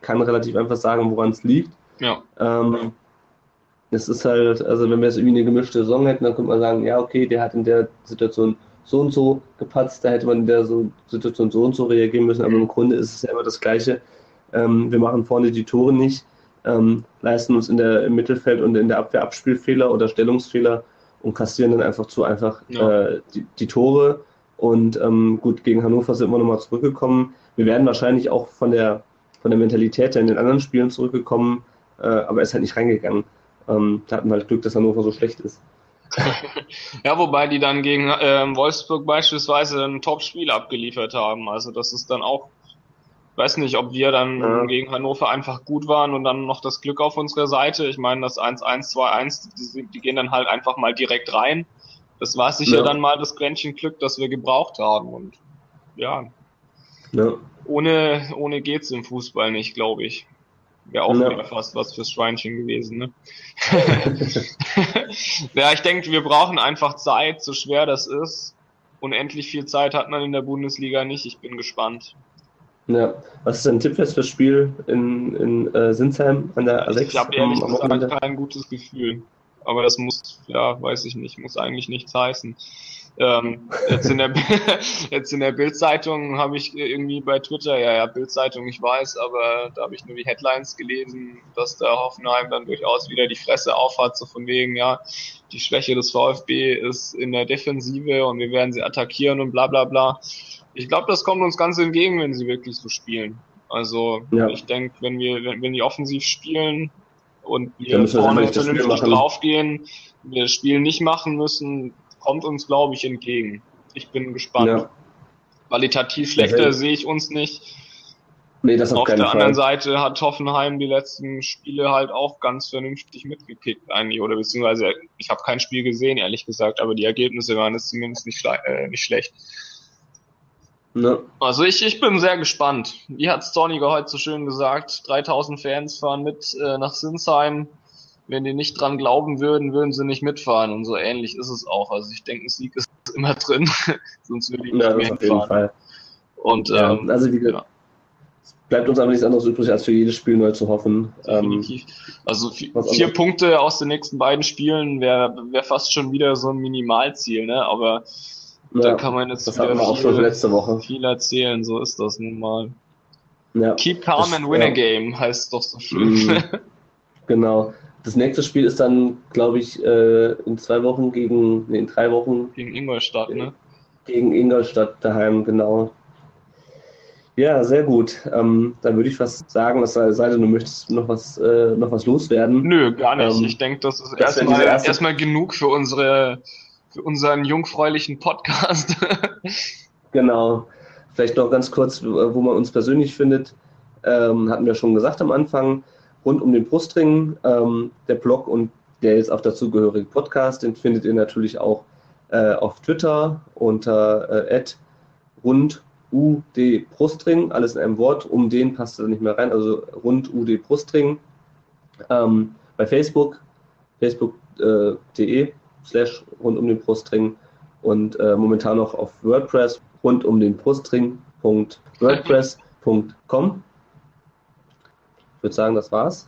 kann relativ einfach sagen, woran es liegt. Ja. Ähm, es ist halt, also wenn wir jetzt irgendwie eine gemischte Saison hätten, dann könnte man sagen, ja, okay, der hat in der Situation so und so gepatzt, da hätte man in der so Situation so und so reagieren müssen, aber im Grunde ist es ja immer das Gleiche. Ähm, wir machen vorne die Tore nicht, ähm, leisten uns in der, im Mittelfeld und in der Abwehr Abspielfehler oder Stellungsfehler und kassieren dann einfach zu einfach ja. äh, die, die, Tore. Und ähm, gut, gegen Hannover sind wir nochmal zurückgekommen. Wir werden wahrscheinlich auch von der, von der Mentalität her in den anderen Spielen zurückgekommen, äh, aber er ist halt nicht reingegangen. Ähm, da hatten wir halt Glück, dass Hannover so schlecht ist. ja, wobei die dann gegen ähm, Wolfsburg beispielsweise ein Top-Spiel abgeliefert haben. Also das ist dann auch, weiß nicht, ob wir dann ja. gegen Hannover einfach gut waren und dann noch das Glück auf unserer Seite. Ich meine, das 1-1, 2-1, die, die, gehen dann halt einfach mal direkt rein. Das war sicher ja. dann mal das Quäntchen Glück, das wir gebraucht haben. Und ja, ja. ohne, ohne geht's im Fußball nicht, glaube ich. Wäre auch ja. fast was fürs Schweinchen gewesen, ne? ja, ich denke, wir brauchen einfach Zeit, so schwer das ist. Unendlich viel Zeit hat man in der Bundesliga nicht. Ich bin gespannt. Ja, was ist dein Tipp für das Spiel in, in äh, Sinsheim an der A6? Ich habe ehrlich gesagt kein gutes Gefühl. Aber das muss, ja, weiß ich nicht, muss eigentlich nichts heißen. Ähm, jetzt in der jetzt in der Bildzeitung habe ich irgendwie bei Twitter, ja, ja, Bildzeitung, ich weiß, aber da habe ich nur die Headlines gelesen, dass der Hoffenheim dann durchaus wieder die Fresse aufhat, so von wegen, ja, die Schwäche des VfB ist in der Defensive und wir werden sie attackieren und bla bla bla. Ich glaube, das kommt uns ganz entgegen, wenn sie wirklich so spielen. Also ja. ich denke, wenn wir, wenn, wenn die offensiv spielen und wir vorne vernünftig draufgehen, wir das Spiel nicht machen müssen, kommt uns, glaube ich, entgegen. Ich bin gespannt. Ja. Qualitativ schlechter sehe ich uns nicht. Nee, das auf, auf der Fall. anderen Seite hat Hoffenheim die letzten Spiele halt auch ganz vernünftig mitgekickt eigentlich oder beziehungsweise ich habe kein Spiel gesehen ehrlich gesagt, aber die Ergebnisse waren jetzt zumindest nicht, äh, nicht schlecht. Ne. Also ich, ich bin sehr gespannt. Wie hat Storniger heute so schön gesagt? 3000 Fans fahren mit äh, nach Sinsheim wenn die nicht dran glauben würden, würden sie nicht mitfahren. Und so ähnlich ist es auch. Also ich denke, Sieg ist immer drin, sonst würde ich nicht ja, mehr auf jeden Fall. Und ja, ähm, also wie gesagt, ja. bleibt uns aber nichts anderes übrig, als für jedes Spiel neu zu hoffen. Definitiv. Ähm, also vier, vier Punkte aus den nächsten beiden Spielen wäre wär fast schon wieder so ein Minimalziel, ne? Aber da kann man jetzt das wieder auch viel, schon letzte Woche. viel erzählen, so ist das nun mal. Ja, Keep calm das, and win a game heißt doch so schön. Mhm. genau. Das nächste Spiel ist dann, glaube ich, äh, in zwei Wochen gegen, nee, in drei Wochen. Gegen Ingolstadt, ne? Gegen Ingolstadt daheim, genau. Ja, sehr gut. Ähm, dann würde ich fast sagen, es sei, denn, du möchtest noch was, äh, noch was loswerden. Nö, gar nicht. Ähm, ich denke, das ist erstmal, erste... erstmal genug für unsere, für unseren jungfräulichen Podcast. genau. Vielleicht noch ganz kurz, wo man uns persönlich findet. Ähm, hatten wir schon gesagt am Anfang. Rund um den Brustring. Ähm, der Blog und der jetzt auch dazugehörige Podcast, den findet ihr natürlich auch äh, auf Twitter unter äh, rund UD Brustring, alles in einem Wort. Um den passt da nicht mehr rein, also rund UD Brustring. Ähm, bei Facebook, facebook.de äh, slash rund um den Brustring und äh, momentan noch auf WordPress rund um den Brustring.wordpress.com. Ich würde sagen, das war's.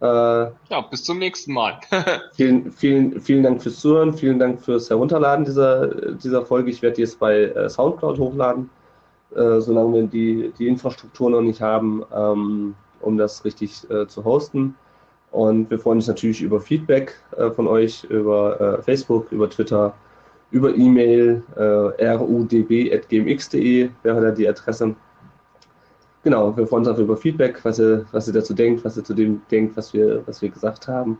Äh, ja, bis zum nächsten Mal. vielen, vielen, vielen Dank fürs Zuhören, vielen Dank fürs Herunterladen dieser, dieser Folge. Ich werde die jetzt bei äh, Soundcloud hochladen, äh, solange wir die, die Infrastruktur noch nicht haben, ähm, um das richtig äh, zu hosten. Und wir freuen uns natürlich über Feedback äh, von euch, über äh, Facebook, über Twitter, über E-Mail, rudb.gmx.de wäre da die Adresse genau, wir freuen uns auch über Feedback, was ihr, was ihr dazu denkt, was ihr zu dem denkt, was wir, was wir gesagt haben.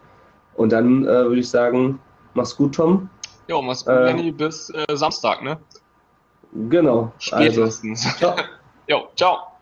Und dann äh, würde ich sagen, mach's gut, Tom. Jo, mach's gut, Lenny, äh, bis äh, Samstag, ne? Genau. Spätestens. Also, ciao. jo, ciao.